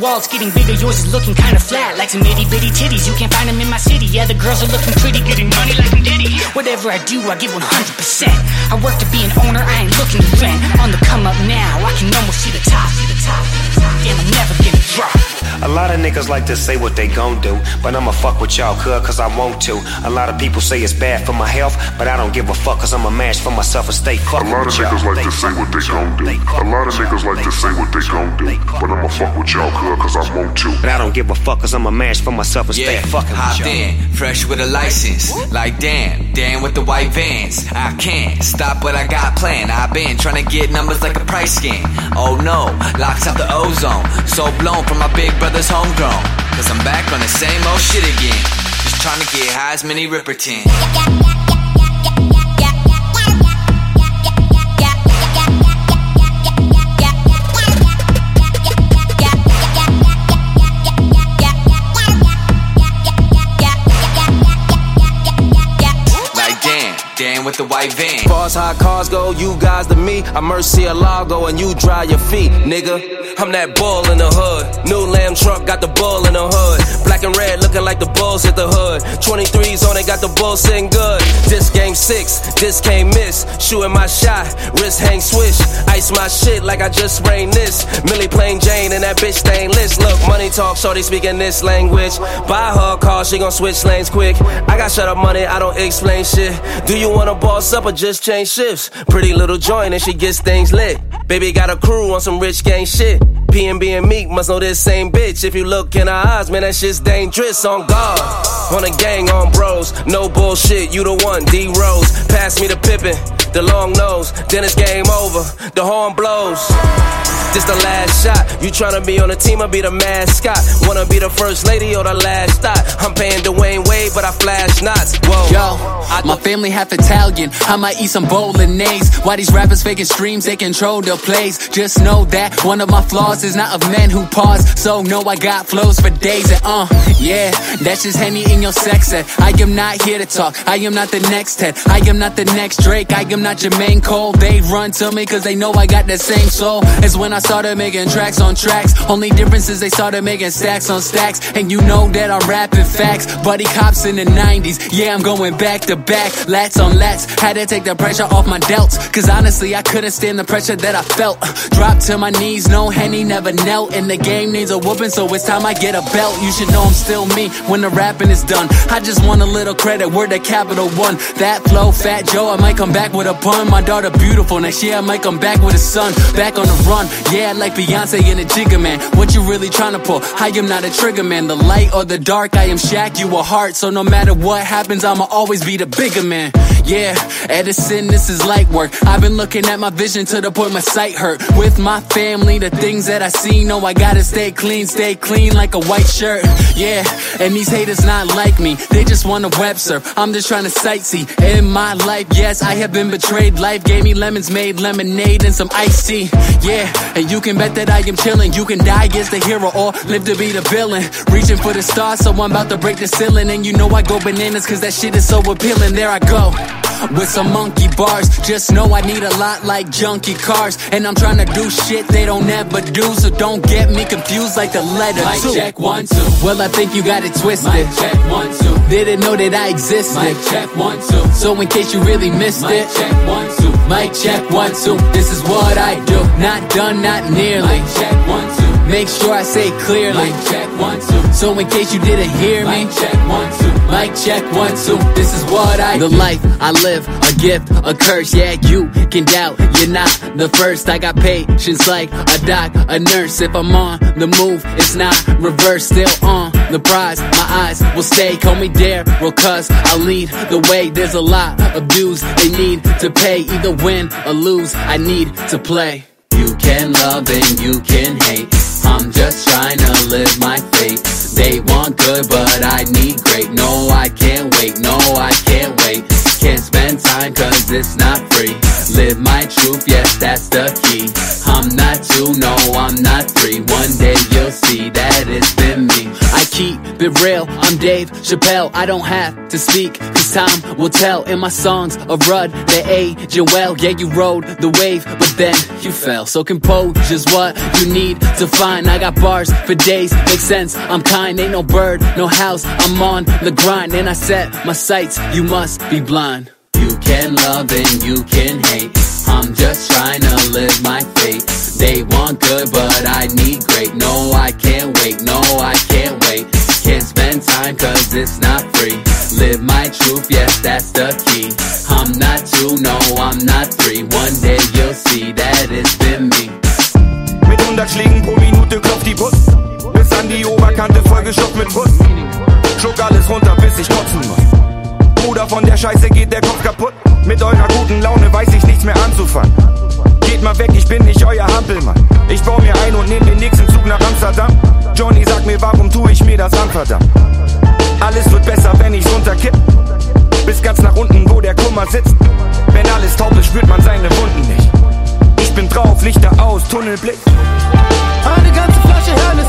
Wallet's getting bigger, yours is looking kinda flat. Like some itty bitty titties, you can't find them in my city. Yeah, the girls are looking pretty, getting money like I'm Diddy. Whatever I do, I give 100%. I work to be an owner, I ain't looking to rent. On the come up now, I can almost see the top. See the top. Damn, I'm never gonna drop. A lot of niggas like to say what they gon' do, but I'ma fuck with y'all, cuz, cause I want to. A lot of people say it's bad for my health, but I don't give a fuck, cause I'm a match for myself and stay fucking A lot of niggas like to say what they gon' do. A lot of niggas like to say what they gon' do. But I'ma fuck with y'all, cuz, cause I want to. But I don't give a fuck, cause I'm a match for myself and stay fucking with y'all. Hopped in, fresh with a license. Like damn, damn with the white vans. I can't stop what I got planned. I've been trying to get numbers like a price scan. Oh no, locks out the ozone. So blown from my big brother's homegrown. Cause I'm back on the same old shit again. Just trying to get high as Minnie Riperton. Damn how cars go, you guys to me. I'm Murcielago and you dry your feet, nigga. I'm that bull in the hood. New lamb truck got the bull in the hood. Black and red looking like the bulls hit the hood. 23s on it, got the bull sitting good. This game six, this can't miss. Shooting my shot, wrist hang swish. Ice my shit like I just sprained this. Millie plain Jane and that bitch stainless. Look, money talk, shorty speaking this language. Buy her a car, she gon' switch lanes quick. I got shut up money, I don't explain shit. Do you wanna boss up or just change shifts? Pretty little joint and she gets things lit. Baby got a crew on some rich gang shit. PNB and Meek must know this same bitch. If you look in her eyes, man, that shit's dangerous on God. On a gang, on bros. No bullshit, you the one. D Rose. Pass me the Pippen, the long nose. Then it's game over. The horn blows. This the last shot. You tryna be on the team or be the mascot? Wanna be the first lady or the last thought? I'm paying Dwyane Wade, but I flash knots. Whoa. Yo, my family half Italian. I might eat some bolognese. Why these rappers faking streams? They control the plays. Just know that one of my flaws is not of men who pause. So no, I got flows for days and uh, yeah, that's just Henny in your sex set. I am not here to talk. I am not the next Ted. I am not the next Drake. I am not Jermaine Cole. They run to me cause they know I got the same soul as when I started making tracks on tracks. Only difference is they started making stacks on stacks. And you know that I'm rapping facts. Buddy cops in the 90s. Yeah, I'm going back to back. Lats on lats. Had to take the pressure off my delts. Cause honestly, I couldn't stand the pressure that I felt. Drop to my knees, no Henny never knelt. And the game needs a whooping, so it's time I get a belt. You should know I'm still me when the rapping is done. I just want a little credit, word to Capital One. That flow, Fat Joe, I might come back with a pun. My daughter beautiful, next year I might come back with a son. Back on the run, yeah, like Beyonce and a Jigga man. What you really trying to pull? I am not a trigger man. The light or the dark, I am Shaq, you a heart. So no matter what happens, I'ma always be the bigger man. Yeah, Edison, this is light work. I've been looking at my vision to the point my sight hurt. With my family, the things that I see, know I gotta stay clean, stay clean like a white shirt. Yeah, and these haters not like me. They just wanna web surf. I'm just trying to sightsee. In my life, yes, I have been betrayed. Life gave me lemons, made lemonade and some iced tea. Yeah, and you can bet that I am chilling. You can die as the hero or live to be the villain. Reaching for the stars, so I'm about to break the ceiling. And you know I go bananas, cause that shit is so appealing. There I go. With some monkey bars, just know I need a lot like junkie cars. And I'm trying to do shit they don't ever do, so don't get me confused like the letter Mic two. check, one, two. Well, I think you got it twisted. Mic check, one, two. Didn't know that I existed. Mic check, one, two. So in case you really missed Mic it, check, one, two. Mic check, one, two. This is what I do. Not done, not nearly. Mic check, one, two. Make sure I say clearly. Mic check one two. So in case you didn't hear me, Mic check one two. Mic check one two. This is what I the life I live, a gift, a curse. Yeah, you can doubt. You're not the first. I got patience like a doc, a nurse. If I'm on the move, it's not reverse. Still on the prize. My eyes will stay. Call me dare, well, cause I'll lead the way. There's a lot of dues they need to pay. Either win or lose, I need to play. You can love and you can hate. I'm just trying to live my fate. They want good, but I need great. No, I can't wait. No, I can't wait. Can't spend time cause it's not free. Live my truth, yes, that's the key. I'm not you, no, I'm not it real, I'm Dave Chappelle. I don't have to speak, cause time will tell. In my songs of Rud, they aging well. Yeah, you rode the wave, but then you fell. So composure's what you need to find. I got bars for days, makes sense. I'm kind, ain't no bird, no house. I'm on the grind, and I set my sights. You must be blind. You can love and you can hate. I'm just trying to live my fate. They want good, but I need great. No, I can't wait. No, I can't wait. Spend time cause it's not free. Live my truth, yes, that's the key. I'm not two, no, I'm not three. One day you'll see that it's been me. Mit 100 Schlägen pro Minute klopft die Brust. Bis an die Oberkante vollgestopft mit Brust. Schluck alles runter, bis ich kotzen muss. Bruder, von der Scheiße geht der Kopf kaputt. Mit eurer guten Laune weiß ich nichts mehr anzufangen. Geht mal weg, ich bin nicht euer Hampelmann. Ich baue mir ein und nehm den nächsten Zug nach Amsterdam. Johnny, sag mir, warum tue ich mir das an, verdammt? Alles wird besser, wenn ich's runterkipp. Bis ganz nach unten, wo der Kummer sitzt. Wenn alles taub ist, spürt man seine Wunden nicht. Ich bin drauf, Lichter aus, Tunnelblick. Eine ganze Flasche Hennessy.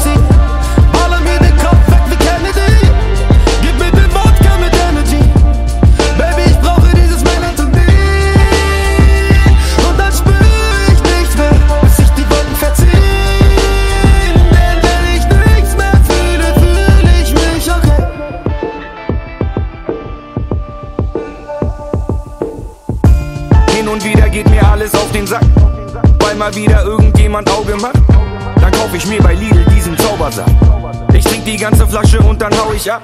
Mal wieder irgendjemand Auge macht. Dann kauf ich mir bei Lidl diesen Zaubersack. Ich trink die ganze Flasche und dann hau ich ab.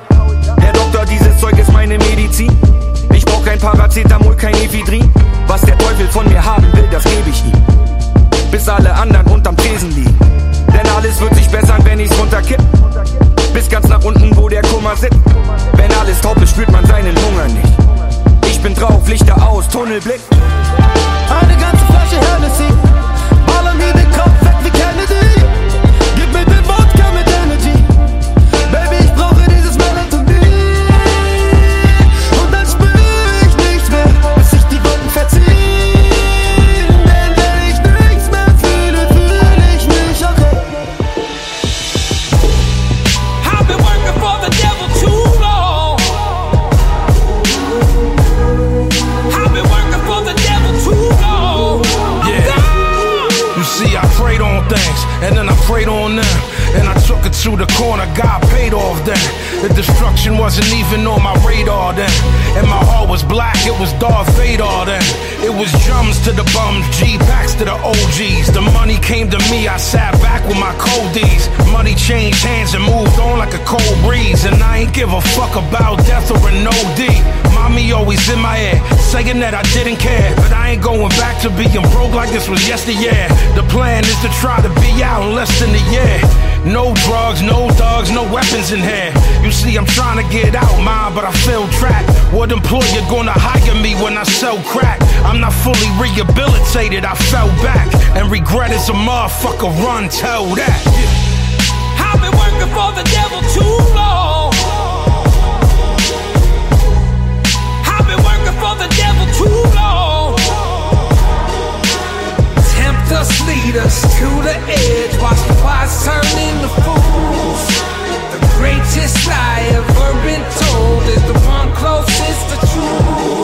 Herr Doktor, dieses Zeug ist meine Medizin. Ich brauch kein Paracetamol, kein Ephedrin. Was der Teufel von mir haben will, das gebe ich ihm. Bis alle anderen unterm Tresen liegen. Denn alles wird sich bessern, wenn ich's runterkipp. Bis ganz nach unten, wo der Kummer sitzt. Wenn alles taub ist, spürt man seinen Hunger nicht. Ich bin drauf, Lichter aus, Tunnelblick. Eine ganze Flasche Hennessy. Weg wasn't even on my radar then. And my heart was black, it was Darth Vader then. It was drums to the bums, G packs to the OGs. The money came to me, I sat back with my coldies. Money changed hands and moved on like a cold breeze. And I ain't give a fuck about death or an OD. Mommy always in my ear, saying that I didn't care. But I ain't going back to being broke like this was yesteryear. The plan is to try to be out in less than a year. No drugs, no thugs, no weapons in here. You see, I'm trying to get out, mine, but I feel trapped. What employer gonna hire me when I sell crack? I'm not fully rehabilitated, I fell back. And regret is a motherfucker, run, tell that. I've been working for the devil too long. I've been working for the devil too long. Lead us to the edge. Watch the wise turn into fools. The greatest lie ever been told is the one closest to truth.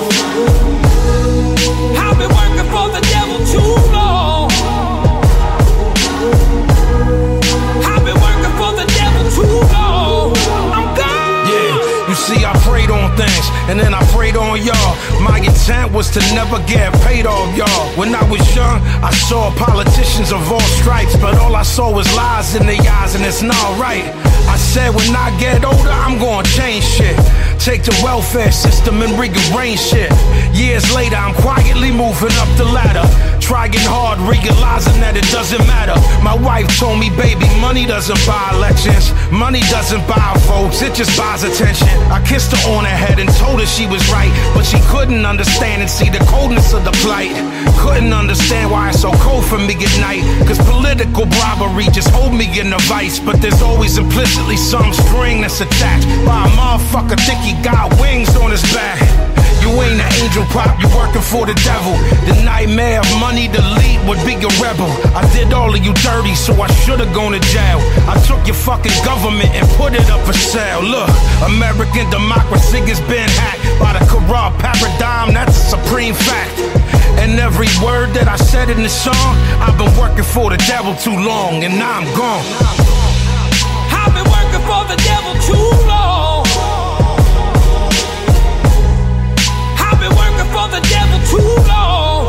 And then I prayed on y'all. My intent was to never get paid off y'all. When I was young, I saw politicians of all stripes, but all I saw was lies in their eyes, and it's not right. I said when I get older, I'm gonna change shit. Take the welfare system and rearrange shit. Years later, I'm quietly moving up the ladder. Trying hard, realizing that it doesn't matter. My wife told me, baby, money doesn't buy elections. Money doesn't buy votes, it just buys attention. I kissed her on her head and told her she was right. But she couldn't understand and see the coldness of the plight. Couldn't understand why it's so cold for me at night. Cause political bribery just hold me in a vice. But there's always implicitly some string that's attached by a motherfucker think he got wings on his back. You ain't an angel pop, you working for the devil. The nightmare of money to lead would be a rebel. I did all of you dirty, so I should've gone to jail. I took your fucking government and put it up for sale. Look, American democracy has been hacked by the corrupt paradigm, that's a supreme fact. And every word that I said in the song, I've been working for the devil too long, and now I'm gone. I've been working for the devil too long. The devil too long.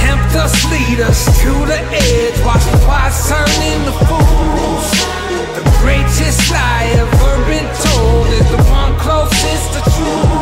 Tempt us, lead us to the edge. Watch the wise turn into fools. The greatest lie ever been told is the one closest to truth.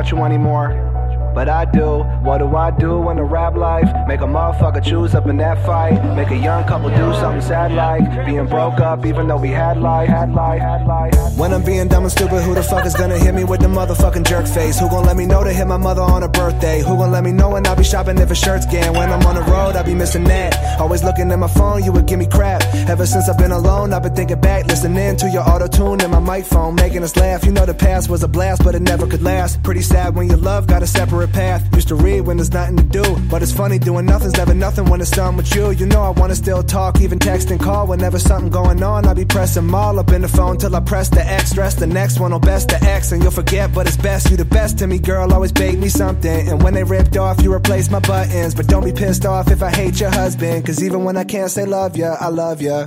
About you anymore. But I do. What do I do in the rap life? Make a motherfucker choose up in that fight. Make a young couple do something sad like being broke up, even though we had life. Had life. Had life. When I'm being dumb and stupid, who the fuck is gonna hit me with the motherfucking jerk face? Who gon' let me know to hit my mother on her birthday? Who gon' let me know when I be shopping if a shirt's getting? When I'm on the road, I be missing that. Always looking at my phone, you would give me crap. Ever since I've been alone, I've been thinking back, listening to your auto tune and my mic phone, making us laugh. You know the past was a blast, but it never could last. Pretty sad when your love got a path. Used to read when there's nothing to do, but it's funny doing nothing's never nothing when it's done with you. You know I wanna still talk, even text and call whenever something going on. I be pressing all up in the phone till I press the X, stress the next one on best the X, and you'll forget, but it's best. You the best to me, girl. Always bake me something, and when they ripped off, you replace my buttons. But don't be pissed off if I hate your husband, cause even when I can't say love ya, I love ya.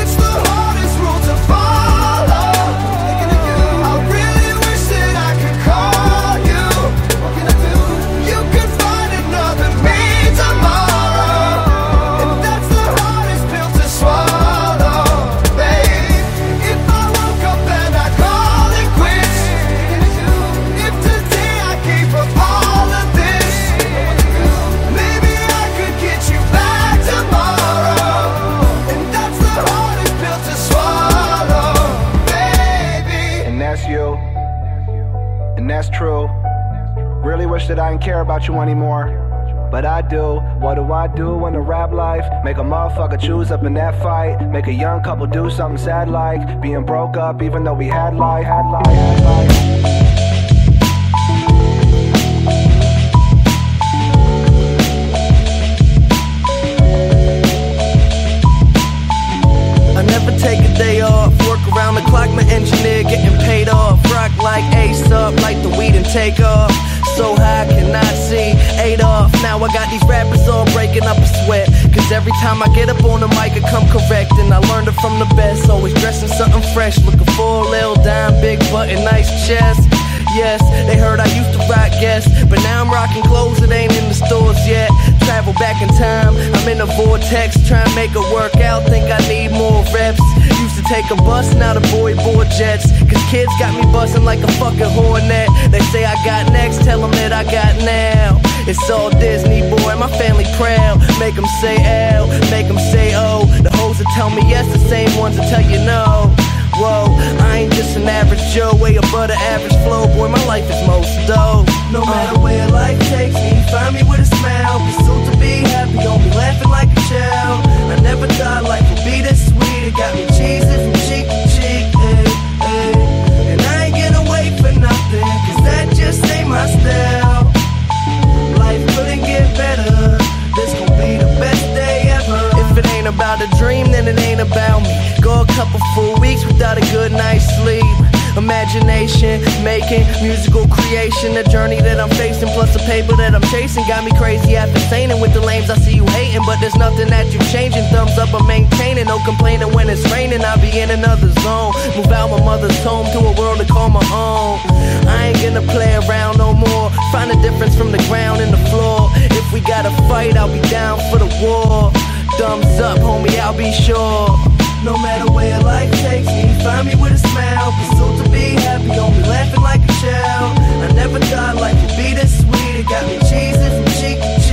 It's the hardest rule to follow. Wish that I didn't care about you anymore. But I do. What do I do in the rap life? Make a motherfucker choose up in that fight. Make a young couple do something sad like being broke up, even though we had life. Had life. Had life. I got these rappers all breaking up a sweat. Cause every time I get up on the mic, I come correct. And I learned it from the best. Always dressing something fresh. Looking for a little dime, big button, nice chest. Yes, they heard I used to rock guests, but now I'm rocking clothes that ain't in the stores yet. Travel back in time, I'm in a vortex, trying to make it work out. Think I need more reps. Used to take a bus, now the boy board jets. Cause kids got me busting like a fucking hornet. They say I got next, tell them that I got now. It's all Disney, boy, and my family proud. Make them say L, make them say O. The hoes that tell me yes, the same ones that tell you no. Whoa, I ain't just an average Joe, way above the average flow. Boy, my life is most dope. No matter where life takes me, find me with a smile. Be soon to be happy, don't be laughing like a child. I never thought life would be this sweet. It got me cheesing from cheek to cheek. Ay, ay. And I ain't gonna wait for nothing, cause that just ain't my style. Couldn't get better. This gon' be the best day ever. If it ain't about a dream, then it ain't about me. Go a couple full weeks without a good night's sleep. Imagination, making musical creation, a journey that I'm facing, plus the paper that I'm chasing. Got me crazy after saying with the lames. I see you hating, but there's nothing that you're changing. Thumbs up, I'm maintaining, no complaining when it's raining. I'll be in another zone. Move out my mother's home to a world to call my own. I ain't gonna play around no more. Find a difference from the ground and the floor. If we gotta fight, I'll be down for the war. Thumbs up, homie, I'll be sure. No matter where life takes me, find me with a smile. Pursuit to be happy, be laughing like a child. I never thought life would be this sweet. It got me cheesing from cheek to cheek.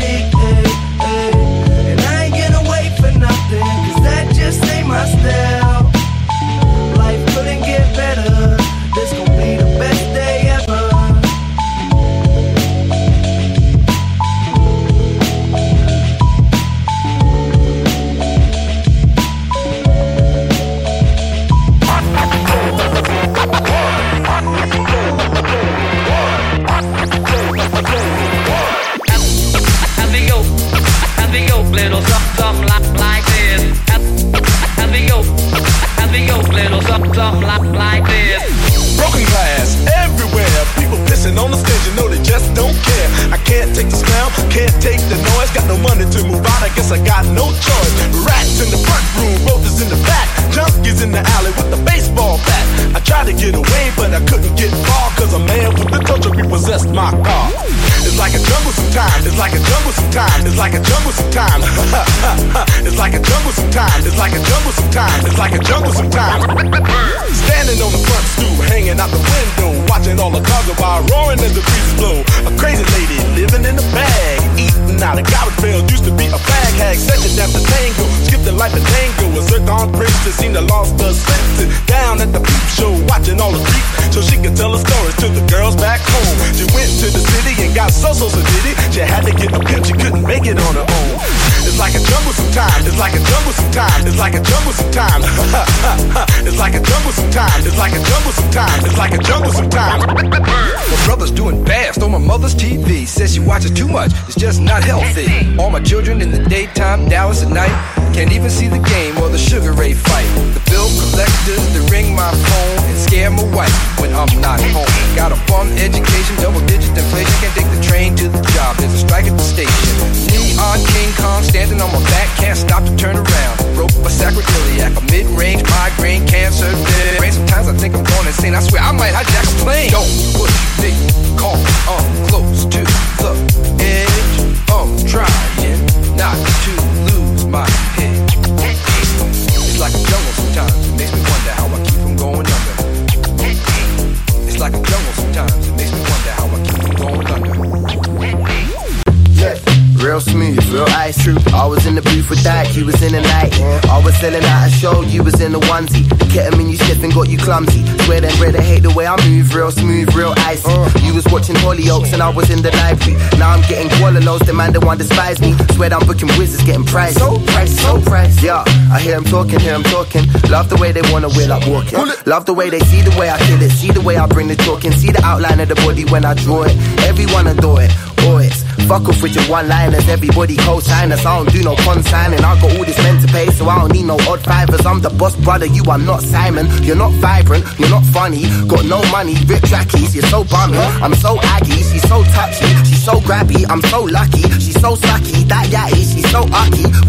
Priced. So priced, so priced. Yeah, I hear him talking, hear him talking. Love the way they wanna wheel up walking. Love the way they see the way I kill it, see the way I bring the talk in, see the outline of the body when I draw it. Everyone adore it. boys. Fuck off with your one liners, everybody co-sign us. I don't do no consigning. I got all this men to pay, so I don't need no odd fivers. I'm the boss brother, you are not Simon. You're not vibrant, you're not funny. Got no money, rip trackies, you're so bummy. I'm so aggy, she's so touchy, she's so grabby. I'm so lucky, she's so sucky. That yatty, she's so ucky.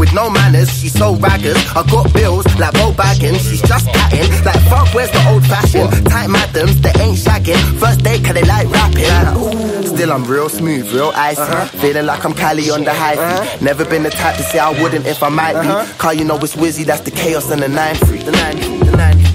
With no manners, she's so raggers. I got bills like Bo Baggins, she's just patting. Like fuck, where's the old fashioned? Tight madams, they ain't shagging. First date, cause they like rapping. Still, I'm real smooth, real icy. Uh-huh. Feeling like I'm Cali on the high uh-huh. feet. Never been the type to say I wouldn't if I might be. Uh-huh. Cause you know it's Wizzy, that's the chaos and the 9 3. The 9 3, the 9 3.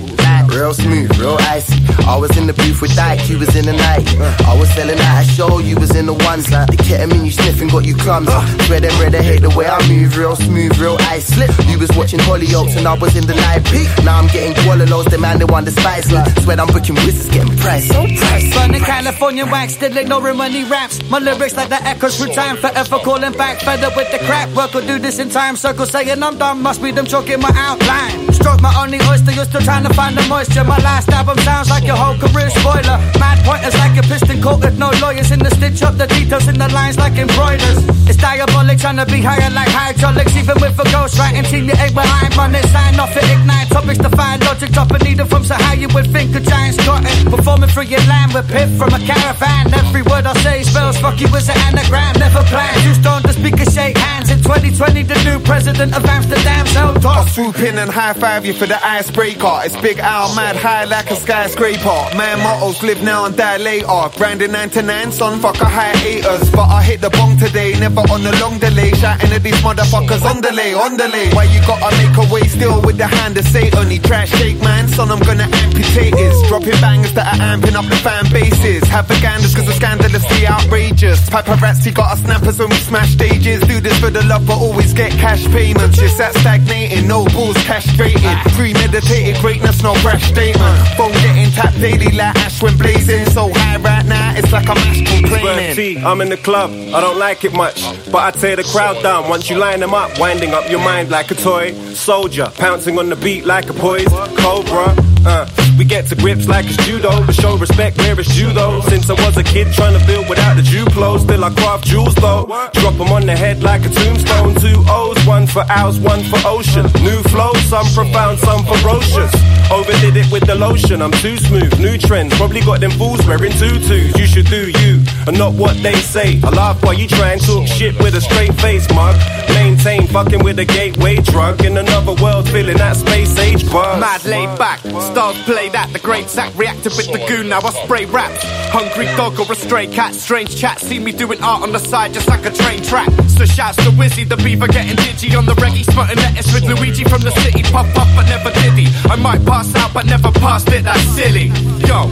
Real smooth, real icy. I was in the booth with Dyke, you was in the night. I was selling out a show, you was in the ones like the ketamine you sniffing got you clumsy. Swear them red, hate the way I move, real smooth, real ice. You was watching Hollyoaks and I was in the live peak. Now I'm getting Gualalos, the man they want the spice. Swear I'm booking wizards, getting priced. So priced. Burning California wax, still ignoring he raps. My lyrics like the echoes through time, forever calling back. Fed up with the crap, work will do this in time. Circle saying I'm done, must be them choking my outline. Stroke my only oyster, you're still trying to find the moisture. My last album sounds like your whole career spoiler. Mad pointers like a piston coated, no lawyers in the stitch up the details in the lines like embroiders. It's diabolic trying to be higher like hydraulics, even with a ghost writing team. You ain't behind money, sign off it, ignite topics to find logic. Drop a needle from so high you would think a giant's got it. Performing through your land with piff from a caravan. Every word I say spells fuck you as an anagram. Never planned. Two stone the speaker shake hands in 2020. The new president of Amsterdam, so I talk. swoop in and high five you for the icebreaker. It's Big Al, mad high like a skyscraper. Man mottos live now and die later. Branding 99, son, fuck a hiatus. But I hit the bong today, never on a long delay. Shouting at these motherfuckers on delay, on delay. Why you gotta make a way still with the hand of Satan? He trash shake, man, son, I'm gonna amputate his. Dropping bangers that are amping up the fan bases. Have scandals cause the scandalously outrageous. Paparazzi got us snappers when we smash stages. Do this for the love, but always get cash payments. You're sat stagnating, no balls castrated. Premeditated greatness, no brash statement. Phone getting tapped daily like ash when blazing. So high right now, it's like I'm astral Swear plane. T, I'm in the club, I don't like it much. But I tear the crowd down once you line them up, winding up your mind like a toy. Soldier, pouncing on the beat like a poise. Cobra, uh, we get to grips like it's judo. But show respect where it's though. Since I was a kid trying to build without the Duplo, still I craft jewels though. Drop them on the head like a tombstone. Two O's, one for ours, one for ocean. New flow, some profound, some ferocious. Overdid it with the lotion, I'm too smooth. New trends, probably got them fools wearing tutus. You should do you, and not what they say. I laugh while you try and talk shit with a straight face, mug. Maintain fucking with a gateway drug in another world, feeling that space age buzz. Mad laid back, stars played at the great sack, reacted with the goon, now I spray raps. Hungry dog or a stray cat, strange chat, see me doing art on the side just like a train track. So shouts to Wizzy, the beaver getting digi on the reggae, smutting lettuce with Luigi from the city, puff up but never did he. I might pass out but never passed it, that's silly. Yo,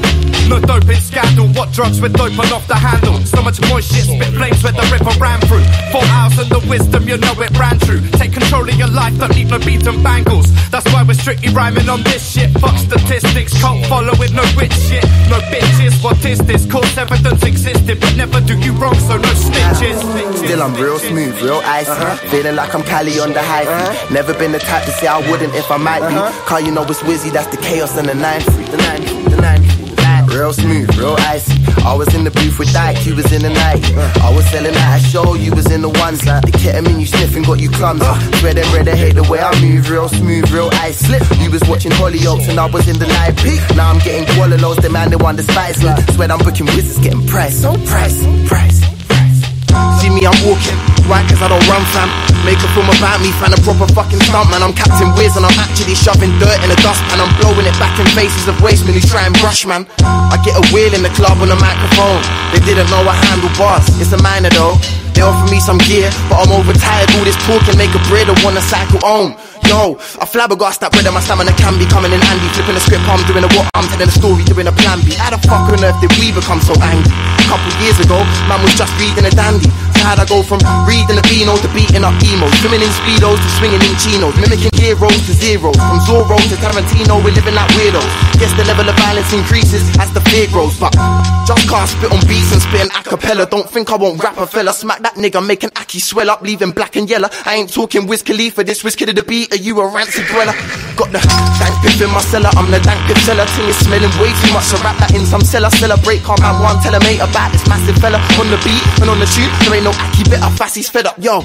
no dope in scandal, what drugs with dope on off the handle? So much moist shit, spit flames where the ripper ran through. Four hours and the wisdom, you know it ran true. Take control of your life, don't need no beat and bangles. That's why we're strictly rhyming on this shit. Fuck statistics, can't follow with no witch shit. No bitches, what is this? Cause evidence existed, but never do you wrong, so no snitches. Still, I'm real smooth, real icy. Uh-huh. Feeling like I'm Cali on the high feet. Uh-huh. Never been the type to say I wouldn't if I might be. Uh-huh. Cause you know it's Wizzy, that's the chaos and the 9 The 9 the 9 3. Real smooth, real icy. I was in the booth with Dyke, you was in the night. I was selling a show, you was in the ones like the ketamine you sniffing got you clumsy. Swear them red, I hate the way I move, real smooth, real ice. You was watching Hollyoaks and I was in the live peak. Now I'm getting Gualalos, the man they want the spice. Like. Swear I'm booking wizards, getting priced, so priced, priced. See me, I'm walking. Why? Cause I don't run, fam. Make a film about me, fan a proper fucking stunt, man. I'm Captain Wiz and I'm actually shoving dirt in the dust, and I'm blowing it back in faces of wastemen who try and brush, man. I get a wheel in the club on a microphone. They didn't know I handle bars. It's a minor though. They offer me some gear, but I'm overtired. All this talking make a bread, I wanna cycle home. Yo, I flabbergast that and my stamina can be coming in handy. Flipping the script, I'm doing a what? I'm telling a story, doing a plan B. How the fuck on earth did we become so angry? A couple years ago, man was just reading a dandy. So how'd I go from reading a Beano to beating up emo? Swimming in speedos to swinging in chinos, mimicking heroes to zeros. From Zorro to Tarantino, we're living like weirdos. Guess the level of violence increases as the fear grows, but just can't spit on beats and spit an acapella. Don't think I won't rap a fella. Smack that nigga, make an Aki swell up, leaving black and yellow. I ain't talking Wiz Khalifa, this Wiz Kid of the beat, are you a rancid dweller? Got the dank piff in my cellar, I'm the dank piff seller. Ting is smelling way too much, so wrap that in some cellar. Celebrate, calm man, one tell a mate about this massive fella. On the beat and on the tune, there ain't no Aki better, Fassy's fed up, yo.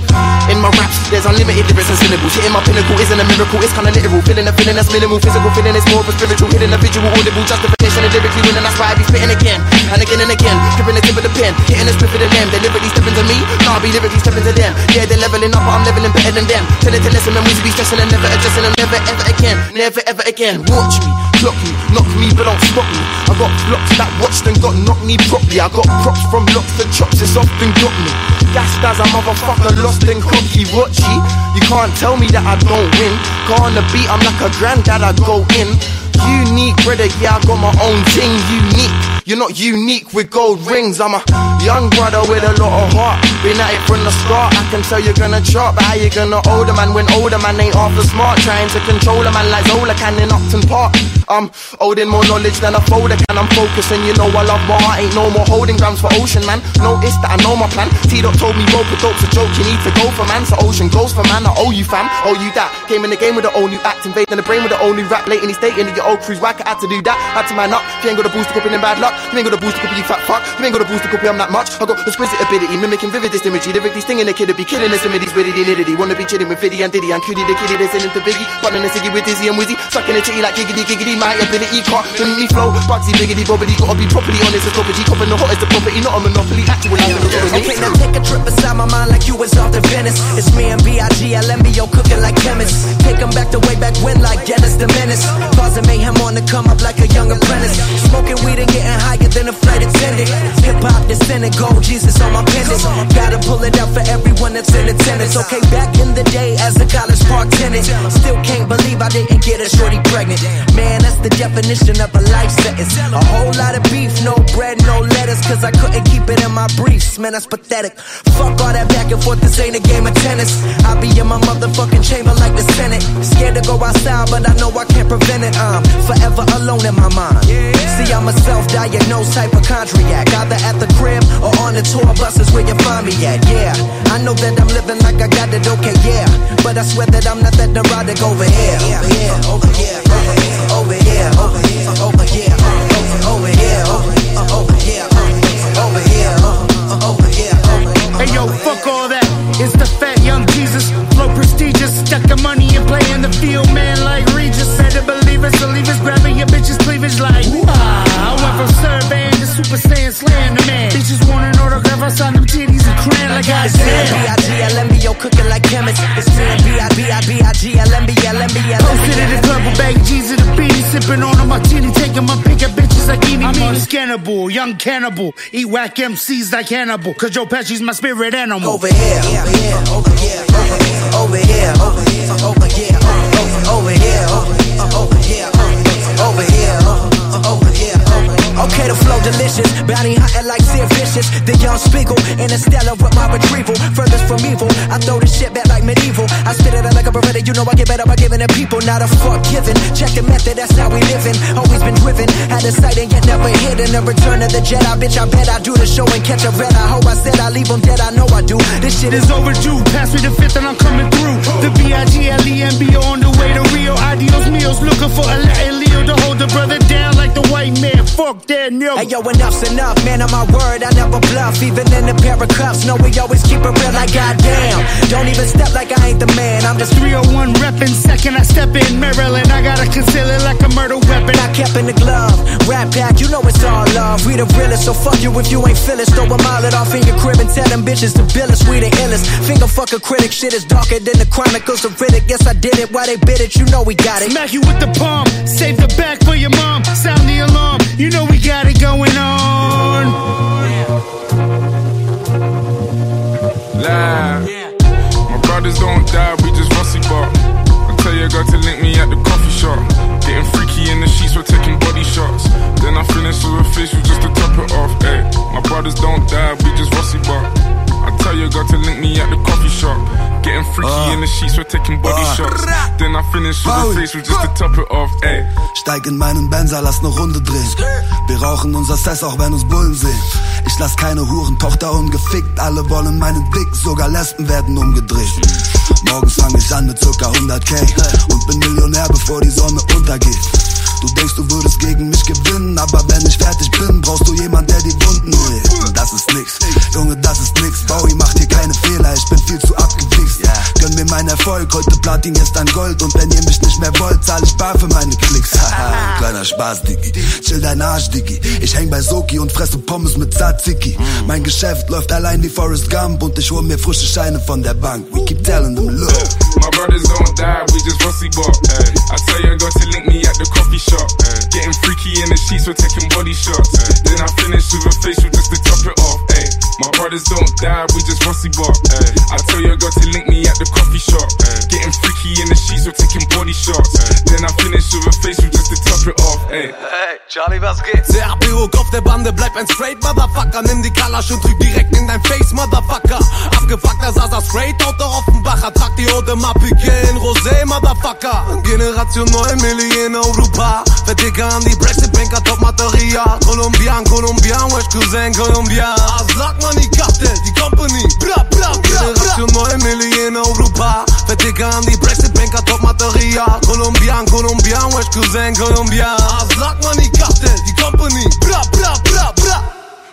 In my raps, there's unlimited lyrics and syllables. Hitting my pinnacle isn't a miracle, it's kinda literal. Feeling a feeling that's minimal, physical feeling is more of a spiritual. Hitting a visual, audible justification and lyrically winning, that's why I be spitting again and again and again. Gripping the tip of the pen, hitting the split of the limb. They lyrically stepping to me, nah, I be lyrically stepping to them. Yeah, they're leveling up, but I'm leveling better than them. Tell it to listen, and we be stressing and never adjusting and never ever again, never ever again. Watch me, block me, knock me, but don't stop me. I got blocks that watched and got knocked me properly. I got props from locks and chops, it's often got me. Gassed as a motherfucker, lost and cocky. Watchy, you can't tell me that I don't win. Go on the beat, I'm like a granddad, I go in. Unique, brother. Yeah, I got my own thing, unique. You're not unique with gold rings. I'm a young brother with a lot of heart. Been at it from the start. I can tell you're gonna chart, but how you gonna older man when older man ain't half as smart? Trying to control a man like Zola can in Upton Park. I'm holding more knowledge than a folder can. I'm focusing, you know I love my heart. Ain't no more holding grams for ocean, man. Notice that I know my plan. T dot told me rope a dope's a joke. You need to go for man. So ocean goes for man. I owe you fam. Owe you that. Came in the game with the old new act. Invading the brain with the old new rap. Lately stating that your old crew's whack. I had to do that. Had to man up. You ain't got a booster copy, then bad luck. You ain't got a booster copy, you fat fuck. You ain't got a booster copy, I'm that much. I got exquisite ability, mimicking vivid imagery. Lyrically stinging the kid to be killing similes with nitty Wanna be chilling with Fiddy and Diddy and Cutie the kitty that's into Biggie. Button the ciggy with Dizzy and Wizzy. Sucking the chitty like giggity giggity. My ability can't limit me flow. Bugsy biggity bobbity. Gotta be properly honest as property. Copping the hottest the property, not a monopoly. Actually, I'm the Okay, now take a trip inside my mind like you was off to Venice. It's me and B.I.G. LMBO cooking like chemists. Take 'em back to way back when like Dennis the Menace. Causing mayhem on the come up like a young apprentice. Smoking weed and getting higher than a flight attendant. Hip hop descendant, gold Jesus on my pendant. Gotta pull it out for everyone that's in attendance. Okay, back in the day as a college park tenant. Still can't believe I didn't get a shorty pregnant. Man, that's the definition of a life sentence. A whole lot of beef, no bread, no lettuce. Cause I couldn't keep it in my briefs. Man, that's pathetic. Fuck all that back and forth, this ain't a game of tennis. I be in my motherfucking chamber like the Senate. Scared to go outside, but I know I can't prevent it. Uh. I'm forever alone in my mind. See, I'm a self diagnosed hypochondriac. Either at the crib or on the tour buses where you find me at. Yeah, I know that I'm living like I got it okay, yeah. But I swear that I'm not that neurotic over here. Over here, over here, over here, over here, over here, over here, over here, over here, over here, over here. Hey yo, fuck all that. It's the fat young Jesus. Flow prestigious. Stuck the money and play in the field, man. Better believe it, so leave us grabbing your bitch's cleavage like. I went from surveying to Super Saiyan slaying the man. Bitches want an autograph, I sign them titties and crayon like I It's me and said. B.I.G. LMBO cooking like chemists. It's me and B.I.B.I.B.I.G. LMB, LMB, Posted in the club with bag G's and a beanie, sipping on a martini, taking my pick at bitches like eeny I'm on cannibal, young cannibal, eat whack MCs like Hannibal, cause Joe Pesci's my spirit animal. Over here, over here, over here, over here, over here, over here, over here, over here, over here, over here. Okay, the flow delicious, bounty hunting like Sid Vicious, the young Spiegel, interstellar with my retrieval, furthest from evil. I throw this shit back like medieval. I spit it out like a beretta, you know I get better by giving it people, not a fuck given. Check the method, that's how we living. Always been driven, had a sight and yet never hidden. The return of the Jedi, bitch. I bet I do the show and catch a red. I hope I said I leave them dead. I know I do. This shit is overdue. Pass me the fifth and I'm coming through. The B-I-G-L-E-M-B-O on the way to Rio. Adios mios, looking for a Latin Leo to hold the brother down like the white man. Fuck that no. Hey yo, enough's enough, man. On my word, I never bluff. Even in a pair of cuffs, no, we always keep it real. Like goddamn, don't even step like I ain't the man. I'm just 301 reppin'. Second I step in Maryland, I gotta conceal it like a murder weapon. I kept in the glove, rap pack, you know it's all love. We the realest, so fuck you if you ain't feel it. Throw a mile it off in your crib and tell them bitches to bill us. We the illest. Finger fuck a critic, shit is darker than the Chronicles of Riddick. Guess I did it, why they bit it? You know we got it. Smack you with the palm, save the back for your mom. Sound the alarm, you know we got it going on. Live. My brothers don't die, we just rusty bark. I tell your girl to link me at the coffee shop. Getting freaky in the sheets, we're taking body shots. Then I finish with a facial just to top it off. Ay, my brothers don't die, we just rusty bark. Tell your girl to link me at the coffee shop. Getting freaky in the sheets, we're taking body shots. Then I finish with a facial just to top it off. Ay. Steig in meinen Benzer, lass ne Runde drehen. Wir rauchen unser Cess, auch wenn uns Bullen sehen. Ich lass keine Hurentochter ungefickt, alle wollen meinen Dick, sogar Lesben werden umgedreht. Morgens fang ich an mit circa 100k und bin Millionär, bevor die Sonne untergeht. Du denkst, du würdest gegen mich gewinnen, aber wenn ich fertig bin, brauchst du jemand, der die Wunden hält. Das ist nix, Junge, das ist nix. Bowie macht hier keine Fehler, ich bin viel zu abgewichst. Gönn mir meinen Erfolg, heute Platin, gestern Gold. Und wenn ihr mich nicht mehr wollt, zahl ich bar für meine Klicks. Haha, kleiner Spaß, Diggi. Chill dein Arsch, Diggi. Ich häng bei Soki und fresse Pommes mit Tzatziki. Mein Geschäft läuft allein wie Forrest Gump und ich hol mir frische Scheine von der Bank. We keep telling them, look. My brothers don't die, we just rusty. Ay. I tell your girl to link me at the coffee shop. shot. Getting freaky in the sheets, we're taking body shots. Ay. Then I finish with a facial just to top it off. Ay. My brothers don't die, we just rusty bark. Ay. I tell your girl to link me at the coffee shop. Ay. Getting freaky in the sheets, we're taking body shots. Then I finish with a facial just to top it ey. Hey, Charlie, was geht? CAPO auf der Bande, bleib ein straight Motherfucker. Nimm die Kalasch und drück direkt in dein Face, Motherfucker. Abgefuckter Sasa straight out der Offenbacher. Trag die Ode Mappike in Rosé, Motherfucker. Generation 9 Millionen Europa. Verticker an die Brexit Banker, Top Material. Kolumbian, Kolumbian, West Cousin, Kolumbian. Aslak Money Cartel, die Company. Bra, bra, bra, Generation 9 Millionen Europa. Verticker an die Brexit Banker, Top Material. Kolumbian, Kolumbian, West Cousin, Kolumbian. Aslak Money Cartel, die Company. Bra, bra, bra, bra.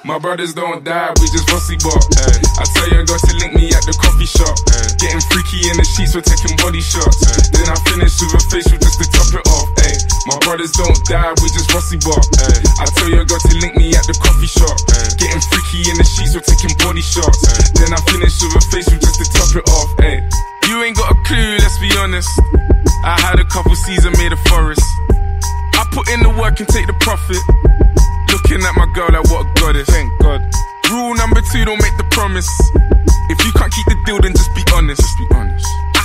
My brothers don't die, we just rusty bop. I tell your girl to link me at the coffee shop. Getting freaky in the sheets, we're taking body shots. Then I finish with a facial just to top it off. Ay. My brothers don't die, we just rusty bop. I tell your girl to link me at the coffee shop. Getting freaky in the sheets, we're taking body shots. Then I finish with a facial just to top it off. Ay. You ain't got a clue, let's be honest. I had a couple seasons made a forest. I put in the work and take the profit. Looking at my girl like what a goddess. Thank God. Rule number two, don't make the promise. If you can't keep the deal, then just be honest. Just be honest.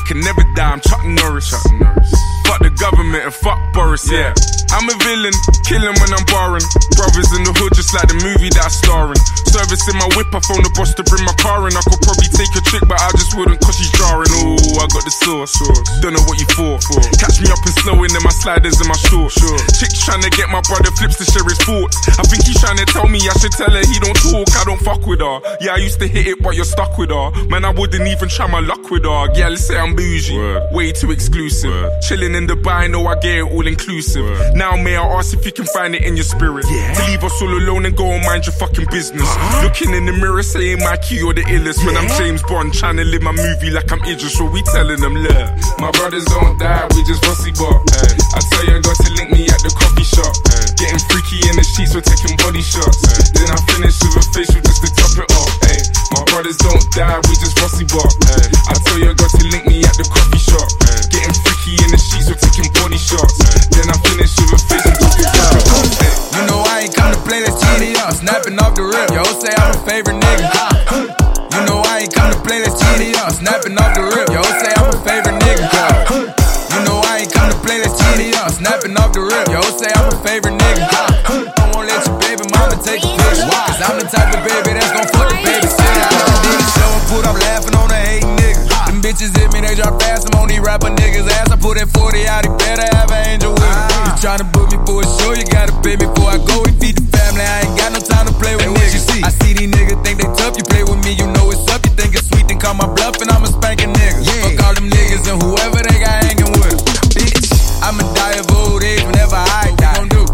I can never die, I'm Chuck Norris. Chuck Norris. Fuck the government and fuck Boris, yeah. I'm a villain, killing when I'm barring. Brothers in the hood, just like the movie that I'm starring. Servicing my whip, I phone the boss to bring my car in. I could probably take a trick, but I just wouldn't cause she's jarring. Ooh, I got the sauce. Don't know what you for. Catch me up and slow in my sliders and my shorts. Chick's trying to get my brother flips to share his thoughts. I think he's trying to tell me I should tell her he don't talk, I don't fuck with her. Yeah, I used to hit it, but you're stuck with her. Man, I wouldn't even try my luck with her. Yeah, let's say I'm bougie. Way too exclusive. Chilling in Dubai, know I get it all inclusive. Now, may I ask if you can find it in your spirit? To leave us all alone and go and mind your fucking business. Looking in the mirror, saying Mikey, you're the illest. When I'm James Bond, trying to live my movie like I'm Idris, so we telling them, look. My brothers don't die, we just rusty bop. I tell your girl to link me at the coffee shop. Getting freaky in the sheets, we're taking body shots. Then I finish with a facial just to top it off. My brothers don't die, we just rusty bop. I tell your girl to link me at the coffee shop. Getting freaky in the sheets, we're taking body shots. Then I finish with a just it off. Ay. You know I ain't come to play, let's up. Snapping off the rip. Yo, say I'm a favorite nigga. You know I ain't come to play, let's up. Snapping off the rip. Yo, say I'm a favorite nigga. You know I ain't come to play, let's up. Snapping off the rip. Yo, say I'm a favorite nigga. I won't let your baby mama take a picture. Cause I'm the type of baby that's bitches hit me, they drop fast. I'm on these rapper niggas' ass. I put that 40 out, he better have an angel with him. You tryna book me for a show, you gotta pay me before I go. We feed the family, I ain't got no time to play with niggas. See? I see these niggas think they tough, you play with me, you know it's up. You think it's sweet, then call my bluff, and I'm a spanking nigga. Fuck all them niggas and whoever they got hanging with. Bitch, I'ma die of old age whenever I die. What do?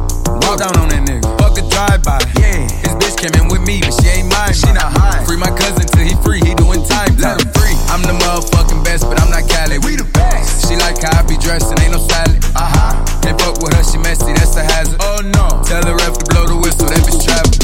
Walk down on that nigga. Fuck a drive-by. Yeah. His bitch came in with me, but she ain't mine. She not high. Free my cousin till he free, he doing time. Let him. I'm the motherfucking best, but I'm not Cali. We the best. She like how I be dressed and ain't no salad. Uh huh. Can't fuck with her, she messy, that's a hazard. Oh no. Tell the ref to blow the whistle, that bitch trapping.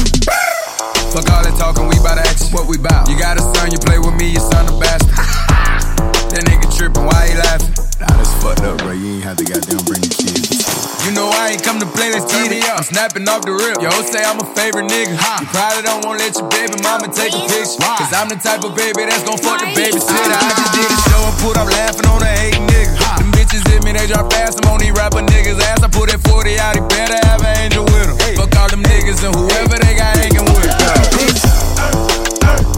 Fuck all that talking, we bout action. What we bout? You got a son, you play with me, your son a bastard. that nigga tripping, why he laughing? Nah, that's fucked up, bro. You ain't have to goddamn bring the kids. You know I ain't come to play, let's tear it. I'm snapping off the rip. Yo, say I'm a favorite nigga. You probably don't wanna let your baby mama take a picture. Cause I'm the type of baby that's gon' fuck the babysitter. Ah. I just did a show and put up laughing on the hate nigga. Them bitches hit me, they drop fast. I'm on these rapper niggas' ass. I put that 40 out, he better have an angel with him. Fuck all them niggas and whoever they got hanging with. Ich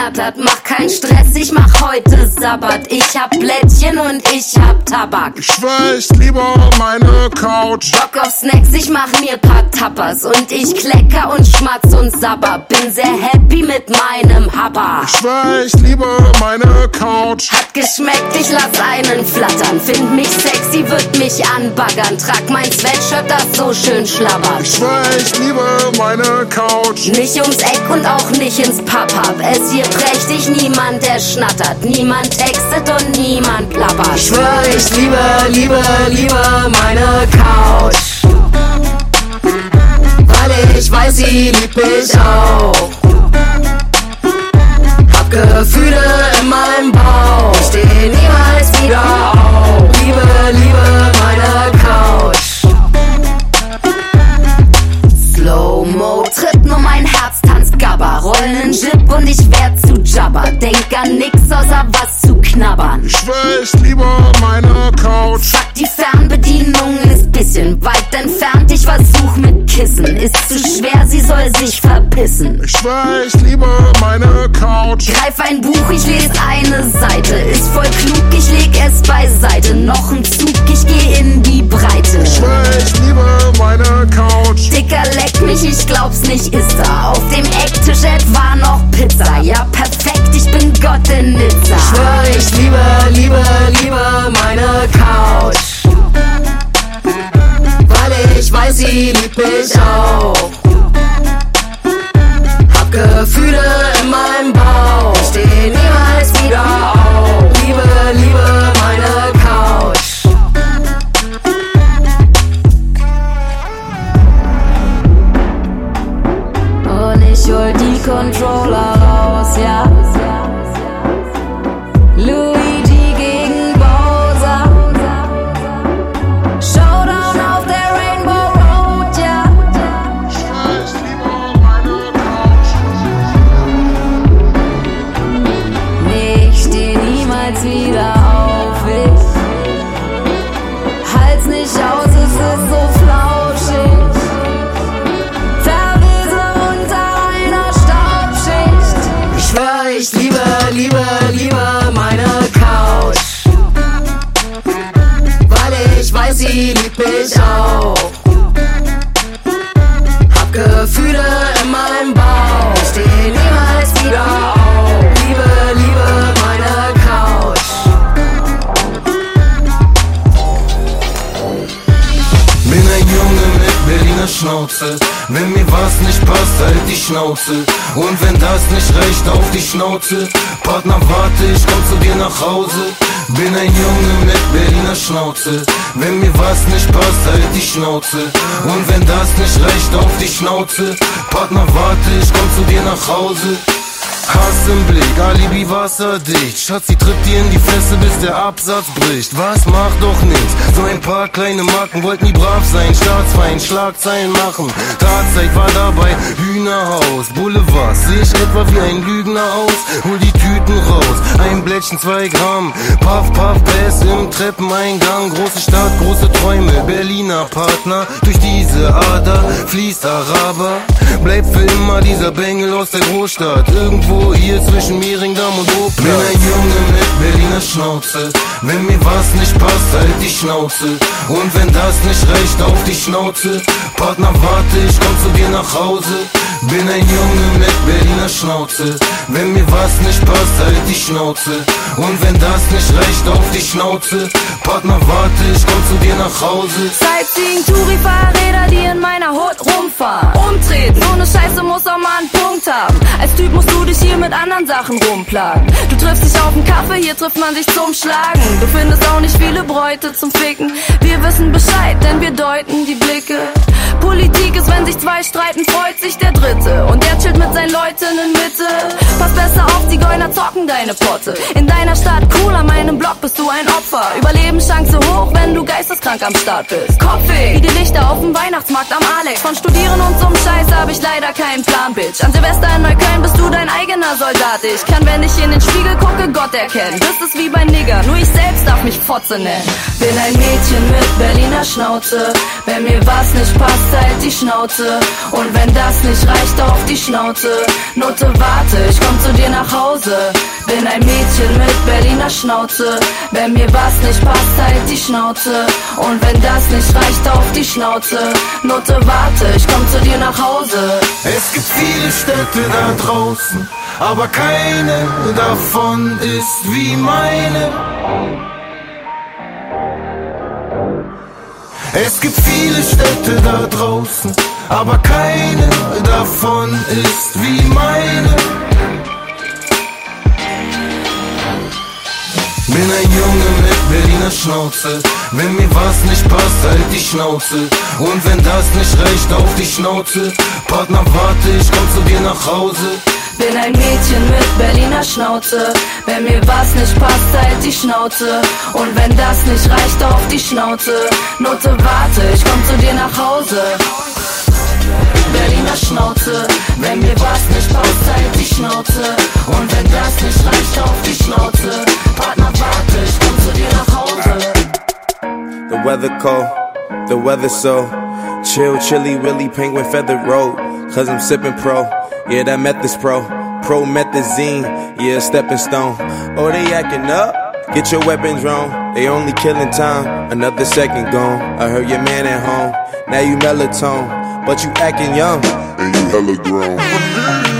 verknattert, mach keinen Stress, ich mach heute Sabbat. Ich hab Blättchen und ich hab Tabak. Schweiß lieber meine Couch. Bock auf Snacks, ich mach mir paar Tappers und ich klecker und schmatz und sabber. Bin sehr happy mit meinem Happer. Schweiß lieber meine Couch. Hat geschmeckt, ich lass einen flattern. Find mich sexy, würd mich anbaggern. Trag mein Sweatshirt, das so schön schlabbert. Schweiß lieber meine Couch. Nicht ums Eck und auch nicht ins Pub-Hub. Es hier prächtig, niemand der schnattert. Niemand textet und niemand plappert. Ich schwör, ich liebe, liebe, liebe meine Couch. Weil ich weiß, sie liebt mich auch. Hab Gefühle in meinem Bauch. Steh niemals wieder auf. Liebe, liebe meine Couch. Slow-Mo tritt nur mein Herz, tanzt Gabba, rollen Jip und ich werd zu Jabba. Denk an nix außer was zu knabbern. Ich weiß lieber meine Couch. Fuck, die Fernbedienung ist bisschen weit entfernt. Ich versuch mit Kissen, ist zu schwer, sie soll sich verpissen. Ich weiß lieber meine Couch. Greif ein Buch, ich lese eine Seite. Ist voll klug, ich leg es beiseite. Noch ein Zug, ich geh in die Breite. Ich weiß lieber meine Couch. Dicker, leck mich, ich glaub's nicht, ist da. Auf dem Ecktisch etwa noch Pizza. Ja, perfekt, ich bin Gott in Nizza. Schwör, ich liebe, liebe, liebe meine Couch. Weil ich weiß, sie liebt mich auch. Hab Gefühle nach Hause. Hass im Blick, Alibi wasserdicht. Schatz, sie tritt dir in die Fresse, bis der Absatz bricht. Was macht doch nichts? So ein paar kleine Marken wollten nie brav sein. Staatsfeind, Schlagzeilen machen. Tatzeit war dabei, Hühnerhaus, Boulevard. Seh ich etwa wie ein Lügner aus? Hol die Tüten raus, ein Blättchen, zwei Gramm. Puff, puff, Bass im Treppeneingang. Große Stadt, große Träume, Berliner Partner. Durch diese Ader fließt Araber. Bleibt für immer dieser Bengel aus der Großstadt. Irgendwo hier zwischen Mehringdamm und Opel. Bin ein Junge mit Berliner Schnauze. Wenn mir was nicht passt, halt die Schnauze. Und wenn das nicht reicht, auf die Schnauze. Partner, warte, ich komm zu dir nach Hause. Bin ein Junge mit Berliner Schnauze. Wenn mir was nicht passt, halt die Schnauze. Und wenn das nicht reicht, auf die Schnauze. Partner, warte, ich komm zu dir nach Hause. Sightseeing, Touri-Fahrräder, die in meiner Hut rumfahren. Umtreten, ohne Scheiße muss auch mal einen Punkt haben. Als Typ musst du dich hier mit anderen Sachen rumplagen. Du triffst dich auf einen Kaffee, hier trifft man sich zum Schlagen. Du findest auch nicht viele Bräute zum Ficken. Wir wissen Bescheid, denn wir deuten die Blicke. Politik ist, wenn sich zwei streiten, freut sich der Dritte. Und der chillt mit seinen Leuten in Mitte. Pass besser auf, Zigeuner zocken deine Potte. In deiner Stadt cool, an meinem Block bist du ein Opfer. Überlebenschance hoch, wenn du geisteskrank am Start bist. Kopfweh, wie die Lichter auf dem Weihnachtsmarkt am Alex. Von Studieren und zum Scheiß hab ich leider keinen Plan, Bitch. An Silvester in Neukölln bist du dein eigener Soldat. Ich kann, wenn ich in den Spiegel gucke, Gott erkennen. Das ist wie bei Nigger, nur ich selbst darf mich Fotze nennen. Bin ein Mädchen mit Berliner Schnauze. Wenn mir was nicht passt, halt die Schnauze. Und wenn das nicht reicht, auf die Schnauze. Note, warte, ich komm zu dir nach Hause. Bin ein Mädchen mit Berliner Schnauze. Wenn mir was nicht passt, halt die Schnauze. Und wenn das nicht reicht, auf die Schnauze. Note, warte, ich komm zu dir nach Hause. Es gibt viele Städte da draußen, aber keine davon ist wie meine. Es gibt viele Städte da draußen, aber keine davon ist wie meine. Bin ein Junge mit Berliner Schnauze. Wenn mir was nicht passt, halt die Schnauze. Und wenn das nicht reicht, auf die Schnauze. Partner, warte, ich komm zu dir nach Hause. Bin ein Mädchen mit Berliner Schnauze. Wenn mir was nicht passt, halt die Schnauze. Und wenn das nicht reicht, auf die Schnauze. Note, warte, ich komm zu dir nach Hause. Berliner Schnauze. Wenn mir was nicht passt, halt die Schnauze. Und wenn das nicht reicht, auf die Schnauze. Partner, warte, ich komm zu dir nach Hause. The weather cold, the weather so chill, chilly, willy, penguin feathered road. Cause I'm sipping pro, yeah, that meth is pro. Pro methazine, yeah, stepping stone. Oh, they acting up? Get your weapons wrong. They only killing time, another second gone. I heard your man at home, now you melatonin, but you acting young. And you hella grown.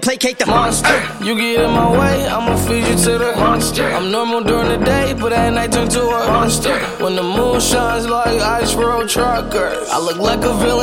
placate the Monster, you get in my way, I'ma feed you to the monster. I'm normal during the day, but at night turn to a monster. When the moon shines like ice road truckers, I look like a villain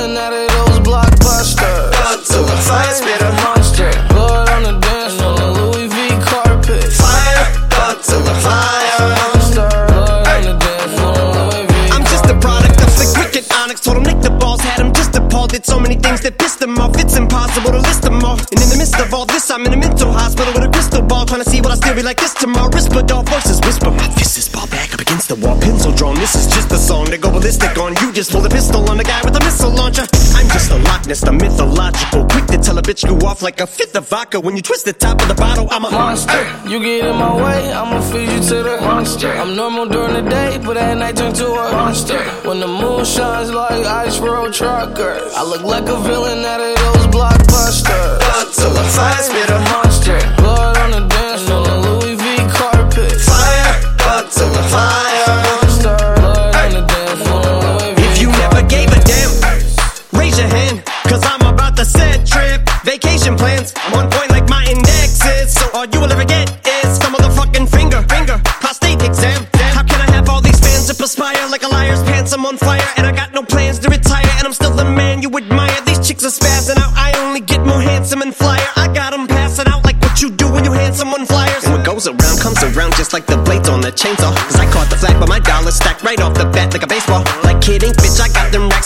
just pull a pistol on the guy with a missile launcher. I'm just a Loch Ness, the mythological. Quick to tell a bitch you off like a fifth of vodka. When you twist the top of the bottle, I'm a monster. You get in my way, I'ma feed you to the monster. I'm normal during the day, but at night turn to a monster. When the moon shines like ice road truckers, I look like a villain out of those blockbusters. The fire, spit a monster.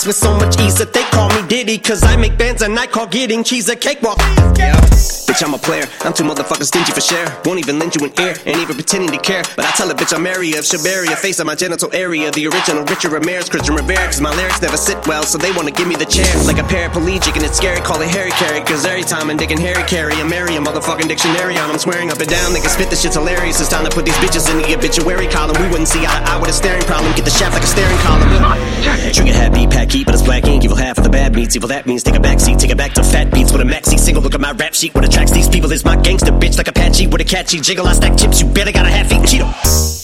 With so much ease that they call me Diddy. Cause I make bands and I call getting cheese a cakewalk. Bitch, I'm a player. I'm too motherfucking stingy for share. Won't even lend you an ear, ain't even pretending to care. But I tell a bitch I'm Mary of Shabaria, face on my genital area. The original Richard Ramirez, Christian Rivera. Cause my lyrics never sit well, so they wanna give me the chair. Like a paraplegic, and it's scary, call it Harry Carry. Cause every time I'm digging Harry Carry, I'm Mary, a motherfucking dictionary on. I'm swearing up and down, they can spit this shit's hilarious. It's time to put these bitches in the obituary column. We wouldn't see eye to eye with a staring problem. Get the shaft like a staring column. Trigger happy, pack but it's black ink. Evil half of the bad meats. Evil that means take a back seat, take it back to fat beats with a maxi single. Look at my rap sheet. What these people is my gangster bitch like Apache with a catchy jiggle. I stack chips, you better got a half eat Cheeto.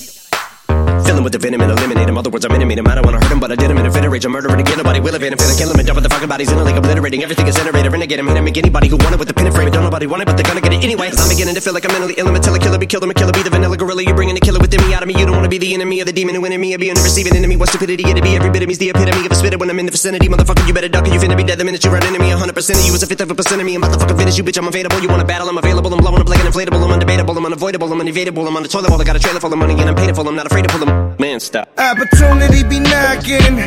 Filling with the venom and eliminate him. Other words, I'm intimate him. I don't wanna hurt him, but I did him in a fit of rage. I'm murdering again. Nobody will evade him. Finna kill him and dump the fucking bodies in a lake, obliterating everything is generated. Renegade him, hit him, make anybody who wanted with the pin and frame. Don't nobody want it, but they're gonna get it anyway. I'm beginning to feel like I'm mentally ill. I'm a killer killer, be killed. I'm a killer, be the vanilla gorilla. You're bringing the killer within me out of me. You don't wanna be the enemy of the demon who me. Or being the receiving enemy. What stupidity it'd be. Every bit of me's the epitome of a spitter when I'm in the vicinity. Motherfucker, you better duck or you finna be dead the minute you run into me. 100% of you is a fifth of a percent of me. I'm about to fucking finish you, bitch. I'm available. You wanna battle? I'm available. I'm blowing up like an inflatable. I'm undebatable. I'm unavoidable. I'm unevadable. I'm on the toilet bowl. I got a trailer full of money and I'm paid. I'm not afraid to pull them. Man, stop. Opportunity be knocking.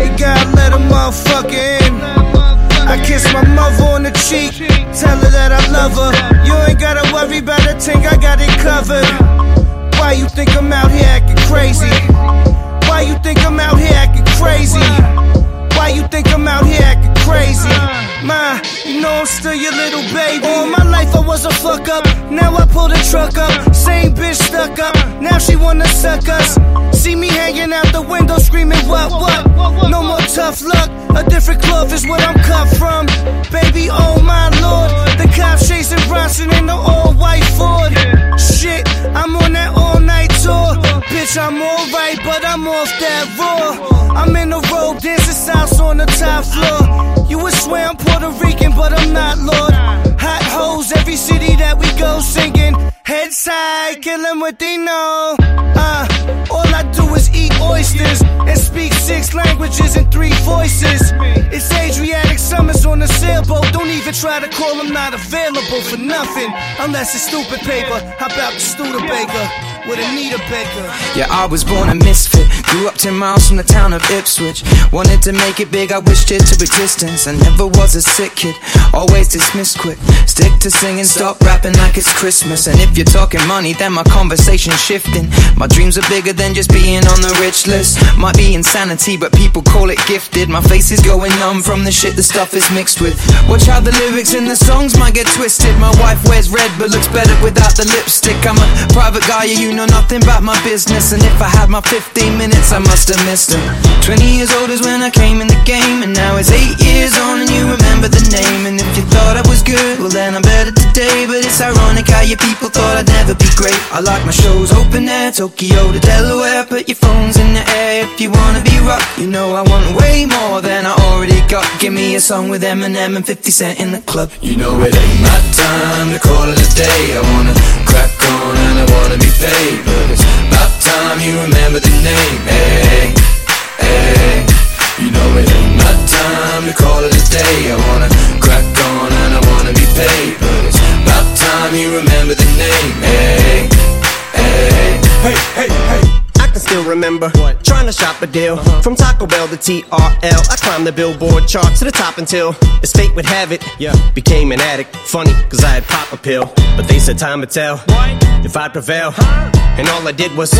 You gotta let a motherfucker in. I kiss my mother on the cheek, tell her that I love her. You ain't gotta worry about a thing, I got it covered. Why you think I'm out here acting crazy? Why you think I'm out here acting crazy? Why you think I'm out here acting crazy? Ma, you know I'm still your little baby. All my life I was a fuck up. Now I pull the truck up. Same bitch stuck up. Now she wanna suck us. See me hanging out the window screaming, what, what? No more tough luck. A different cloth is what I'm cut from. Baby, oh my lord. The cops chasing Bronson in the all white Ford. Shit, I'm on that all night tour. Bitch, I'm alright, but I'm off that raw. I'm in the road dancing salsa on the top floor. You would swear I'm Puerto Rican, but I'm not, Lord. Hot hoes, every city that we go singing. Head side, kill 'em what they know. Uh, all I do is eat oysters and speak six languages and three voices. It's Adriatic summers on the sailboat. Don't even try to call them not available for nothing. Unless it's stupid paper. How about the Studebaker? Yeah, I was born a misfit. Grew up 10 miles from the town of Ipswich. Wanted to make it big, I wished it to existence. I never was a sick kid, always dismissed quick. Stick to singing, stop rapping like it's Christmas. And if you're talking money, then my conversation's shifting. My dreams are bigger than just being on the rich list. Might be insanity, but people call it gifted. My face is going numb from the shit the stuff is mixed with. Watch how the lyrics in the songs might get twisted. My wife wears red, but looks better without the lipstick. I'm a private guy, you know nothing about my business. And if I had my 15 minutes, I must have missed them. 20 years old is when I came in the game, and now it's 8 years on, and you remember the name. And if you thought I was good, well, then I'm better today. But it's ironic how your people thought I'd never be great. I like my shows open air, Tokyo to Delaware. Put your phones in the air if you wanna be rock. You know I want way more than I already got. Give me a song with Eminem and 50 Cent in the club. You know it ain't my time to call it a day. I wanna crack on and I wanna be paid, but it's about time you remember the name. Hey, hey. You know it ain't my time to call it a day. I wanna crack on and I wanna be paid, but it's about time you remember the name. Hey, hey, hey, hey, hey. Still remember what? trying to shop a deal from Taco Bell to TRL. I climbed the Billboard chart to the top until, as fate would have it, yeah, became an addict. Funny, cause I had pop a pill, but they said time would tell if I'd prevail. And all I did was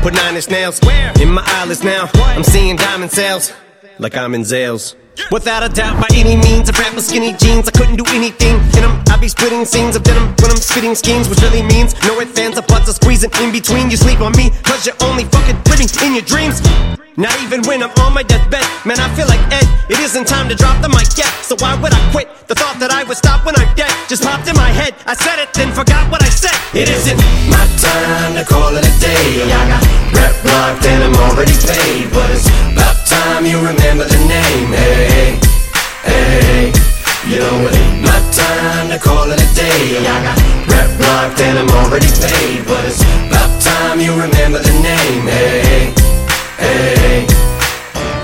put nine inch nails in my eyelids now. I'm seeing diamond sales like I'm in Zales. Without a doubt, by any means, I rap was skinny jeans, I couldn't do anything in them. I'd be splitting scenes of denim when I'm spitting schemes, which really means no fans, or buts are squeezing in between. You sleep on me, cause you're only fucking living in your dreams. Not even when I'm on my deathbed, man, I feel like Ed. It isn't time to drop the mic yet, so why would I quit? The thought that I would stop when I'm dead just popped in my head. I said it, then forgot what I said. It isn't my time to call it a day. I got rep blocked and I'm already paid, but it's about time you remember the name. Hey, hey. You know it ain't my time to call it a day. I got rep locked and I'm already paid, but it's about time you remember the name. Hey, hey.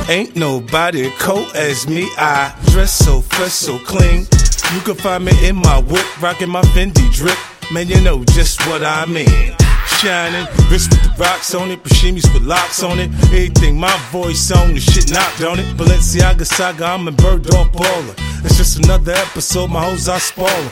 Ain't nobody cold as me. I dress so fresh, so clean. You can find me in my whip, rocking my Fendi drip. man, you know just what I mean shining. Wrist with the rocks on it, Pashimis with locks on it. Everything my voice on, the shit knocked on it. Balenciaga saga, I'm a bird dog baller. It's just another episode, my hoes are spoiler.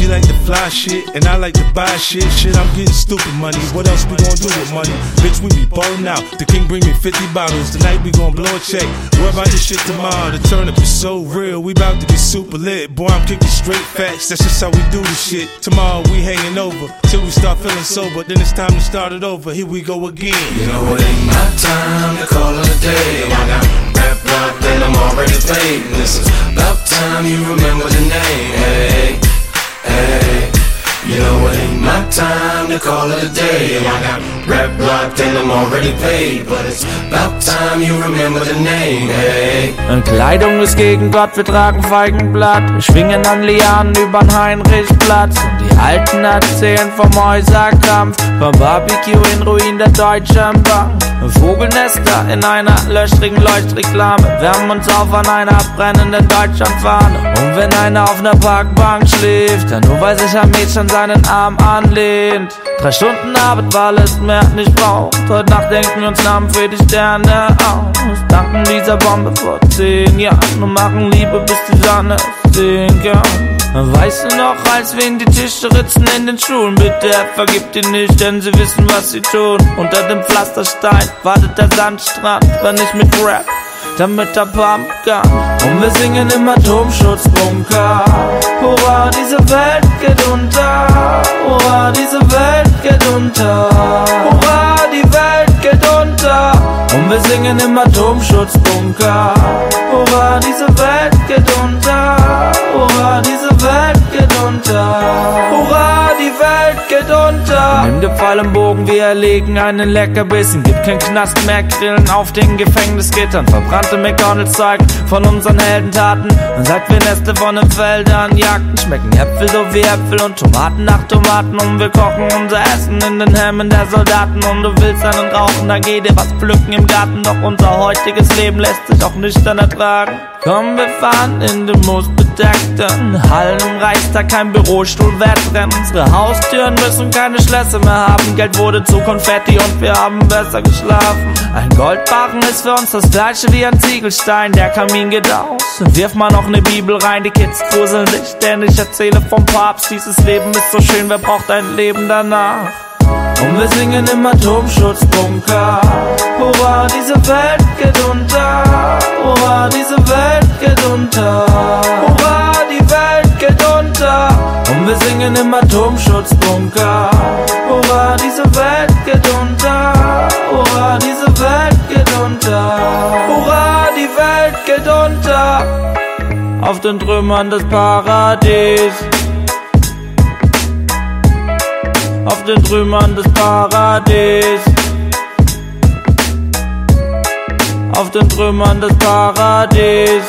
She like to fly shit, and I like to buy shit. Shit, I'm getting stupid money. What else we gonna do with money? Bitch, we be ballin' out. The king bring me 50 bottles. Tonight we gon' blow a check. Where about this shit tomorrow? The turnip is so real. We bout to be super lit. Boy, I'm kicking straight facts. That's just how we do this shit. Tomorrow we hanging over till we start feeling sober. Then it's time to start it over. Here we go again. You know it ain't my time to call it a day. I got rap up and I'm already paid. This is about time you remember the name. Hey, hey. You know it ain't my time to call it a day. I got rap blocked and I'm already paid. But it's about time you remember the name. Hey. Und Kleidung ist gegen Gott, wir tragen Feigenblatt. Schwingen an Lianen übern Heinrichsplatz. Die Alten erzählen vom Häuserkampf. Vom Barbecue in Ruin der Deutschen Bank. Vogelnester in einer löchrigen Leuchtreklame. Wärmen uns auf an einer brennenden Deutschlandfahne. Und wenn einer auf ner Parkbank schläft, dann nur weil sich ein Mädchen seinen Arm anlehnt. Drei Stunden Arbeit, weil es mehr nicht braucht. Heute Nacht denken wir uns Namen für die Sterne aus. Danken dieser Bombe vor zehn Jahren und machen Liebe, bis die Sonne sinkt. Weißt du noch, als wir in die Tische ritzen in den Schulen? Bitte vergib dir nicht, denn sie wissen, was sie tun. Unter dem Pflasterstein wartet der Sandstrand, war nicht mit Rap damit er pumpen kann. Und wir singen im Atomschutzbunker. Hurra, diese Welt geht unter. Hurra, diese Welt geht unter. Hurra, die Welt geht unter. Und wir singen im Atomschutzbunker. Hurra, diese Welt geht unter. Hurra, diese Welt geht unter. Hurra, die geht unter. Nimm den Pfeil im Bogen, wir erlegen einen Leckerbissen. Gibt kein Knast mehr, Grillen auf den Gefängnisgittern. Verbrannte McDonalds zeigen von unseren Heldentaten. Und seit wir Neste von den Feldern jagten, schmecken Äpfel so wie Äpfel und Tomaten nach Tomaten. Und wir kochen unser Essen in den Hemmen der Soldaten. Und du willst einen rauchen, dann geh dir was pflücken im Garten. Doch unser heutiges Leben lässt sich auch nüchtern ertragen. Komm, wir fahren in den moosbedeckten Hallen im Reichstag, kein Bürostuhl wettrennen. Unsere Haustüren müssen keine Schlösser mehr haben. Geld wurde zu Konfetti und wir haben besser geschlafen. Ein Goldbarren ist für uns das gleiche wie ein Ziegelstein. Der Kamin geht aus. Wirf mal noch ne Bibel rein, die Kids gruseln sich, denn ich erzähle vom Papst. Dieses Leben ist so schön, wer braucht ein Leben danach? Und wir singen im Atomschutzbunker. Hurra, diese Welt geht unter. Hurra, diese Welt geht unter. Hurra, die Welt geht unter. Und wir singen im Atomschutzbunker. Hurra, diese Welt geht unter. Hurra, diese Welt geht unter. Hurra, die Welt geht unter. Auf den Trümmern des Paradies. Auf den Trümmern des Paradies. Auf den Trümmern des Paradies.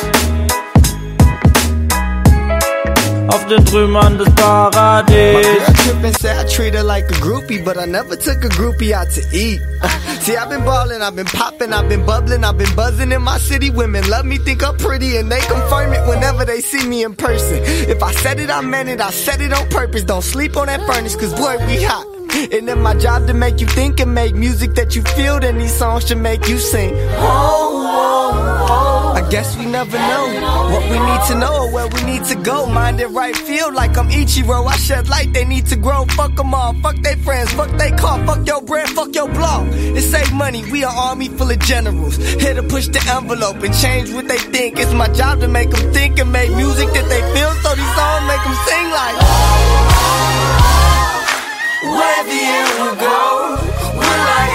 Auf den Trümmern des Paradies. My girl trippin' said I treat her like a groupie, but I never took a groupie out to eat. See, I've been ballin', I've been poppin', I've been bubblin', I've been buzzin' in my city. Women love me, think I'm pretty, and they confirm it whenever they see me in person. If I said it, I meant it, I said it on purpose. Don't sleep on that furnace, cause boy, we hot. And then my job to make you think and make music that you feel, then these songs should make you sing. I guess we never know what we need to know or where we need to go. Mind it right, feel like I'm Ichiro. I shed light, they need to grow. Fuck them all, fuck they friends, fuck they car, fuck your brand, fuck your blog. It save money, we an army full of generals. Here to push the envelope and change what they think. It's my job to make them think and make music that they feel, so these songs make them sing like. Where the end will go, will I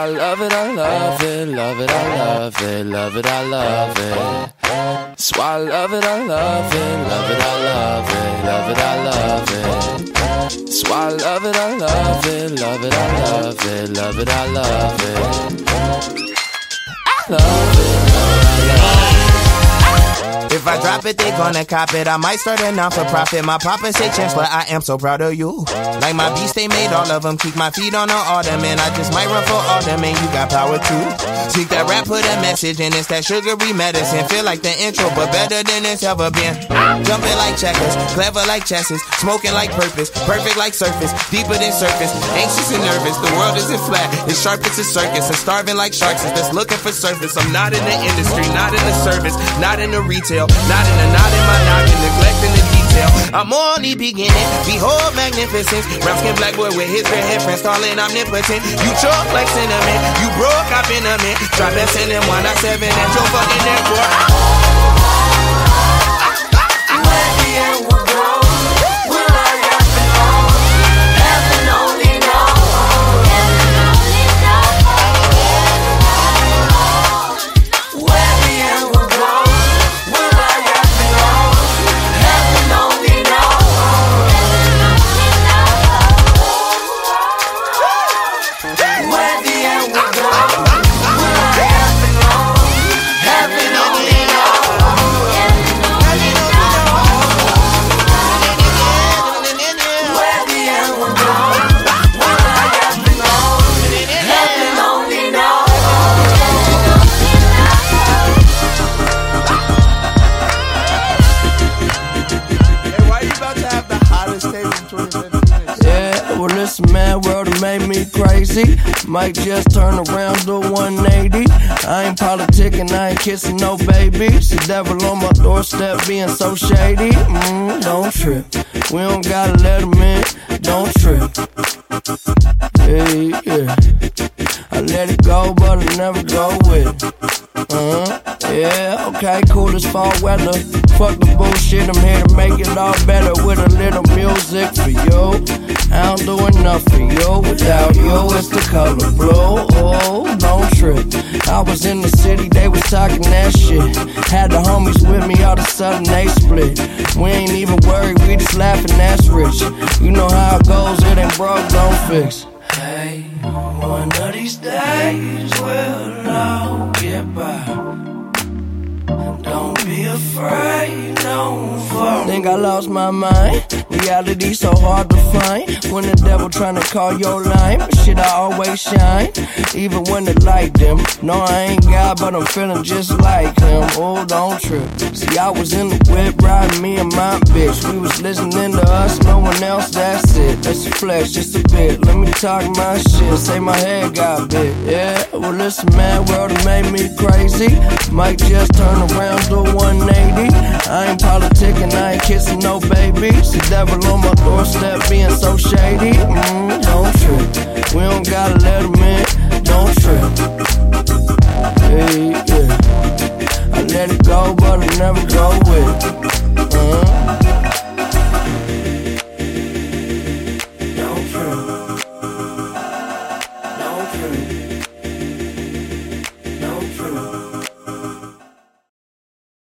I love it, I love it, love it, I love it, love it, I love it. So I love it, I love it, love it, I love it, love it, I love it. So I love it, I love it, love it, I love it, love it, I love it. If I drop it, they gonna cop it. I might start a non for profit. My papa say chance, but I am so proud of you. Like my beast, they made all of them. Keep my feet on the ottoman. I just might run for alderman. You got power too. Seek that rap, put a message in. It's that sugary medicine. Feel like the intro, but better than it's ever been. Jumping like checkers, clever like chesses, smoking like purpose, perfect like surface, deeper than surface. Anxious and nervous, the world isn't flat. It's sharp, it's a circus. And starving like sharks is just looking for surface. I'm not in the industry, not in the service, not in the retail, not in the not in my knocking, neglecting the detail. I'm only beginning. Behold magnificence. Brown skin black boy with his red hair friends, calling omnipotent. You choke like cinnamon, you broke up in a mint. Drop that cinnamon one at seven at your fucking airport. Why you crazy. Might just turn around to 180. I ain't politicking, I ain't kissing no babies. The devil on my doorstep being so shady. Mm, don't trip. We don't gotta let him in. Don't trip. Hey, yeah. I let it go, but I never go with it. Uh-huh. Yeah, okay, cool as fall weather. Fuck the bullshit, I'm here to make it all better with a little music for you. I don't do enough for you. Without you, it's the color blue. Oh, don't trip. I was in the city, they was talking that shit. Had the homies with me, all of a sudden they split. We ain't even worried, we just laughing, that's rich. You know how it goes, it ain't broke, don't fix. Hey, one of these days we'll all get by. Don't be afraid, don't fall. Think I lost my mind. Reality so hard to find. When the devil tryna call your line, but shit, I always shine. Even when the light dim. No, I ain't God, but I'm feeling just like him. Oh, don't trip. See, I was in the whip riding me and my bitch. We was listening to us, no one else, that's it. That's a flesh, just a bit. Let me talk my shit. Say my head got big. Yeah, well, listen, mad world made me crazy. Might just turn around to 180. I ain't politicking, I ain't kissing no babies. The devil on my doorstep being so shady. Mm, don't trip. We don't gotta let him in. Don't trip. Hey, yeah. I let it go, but I never go with it.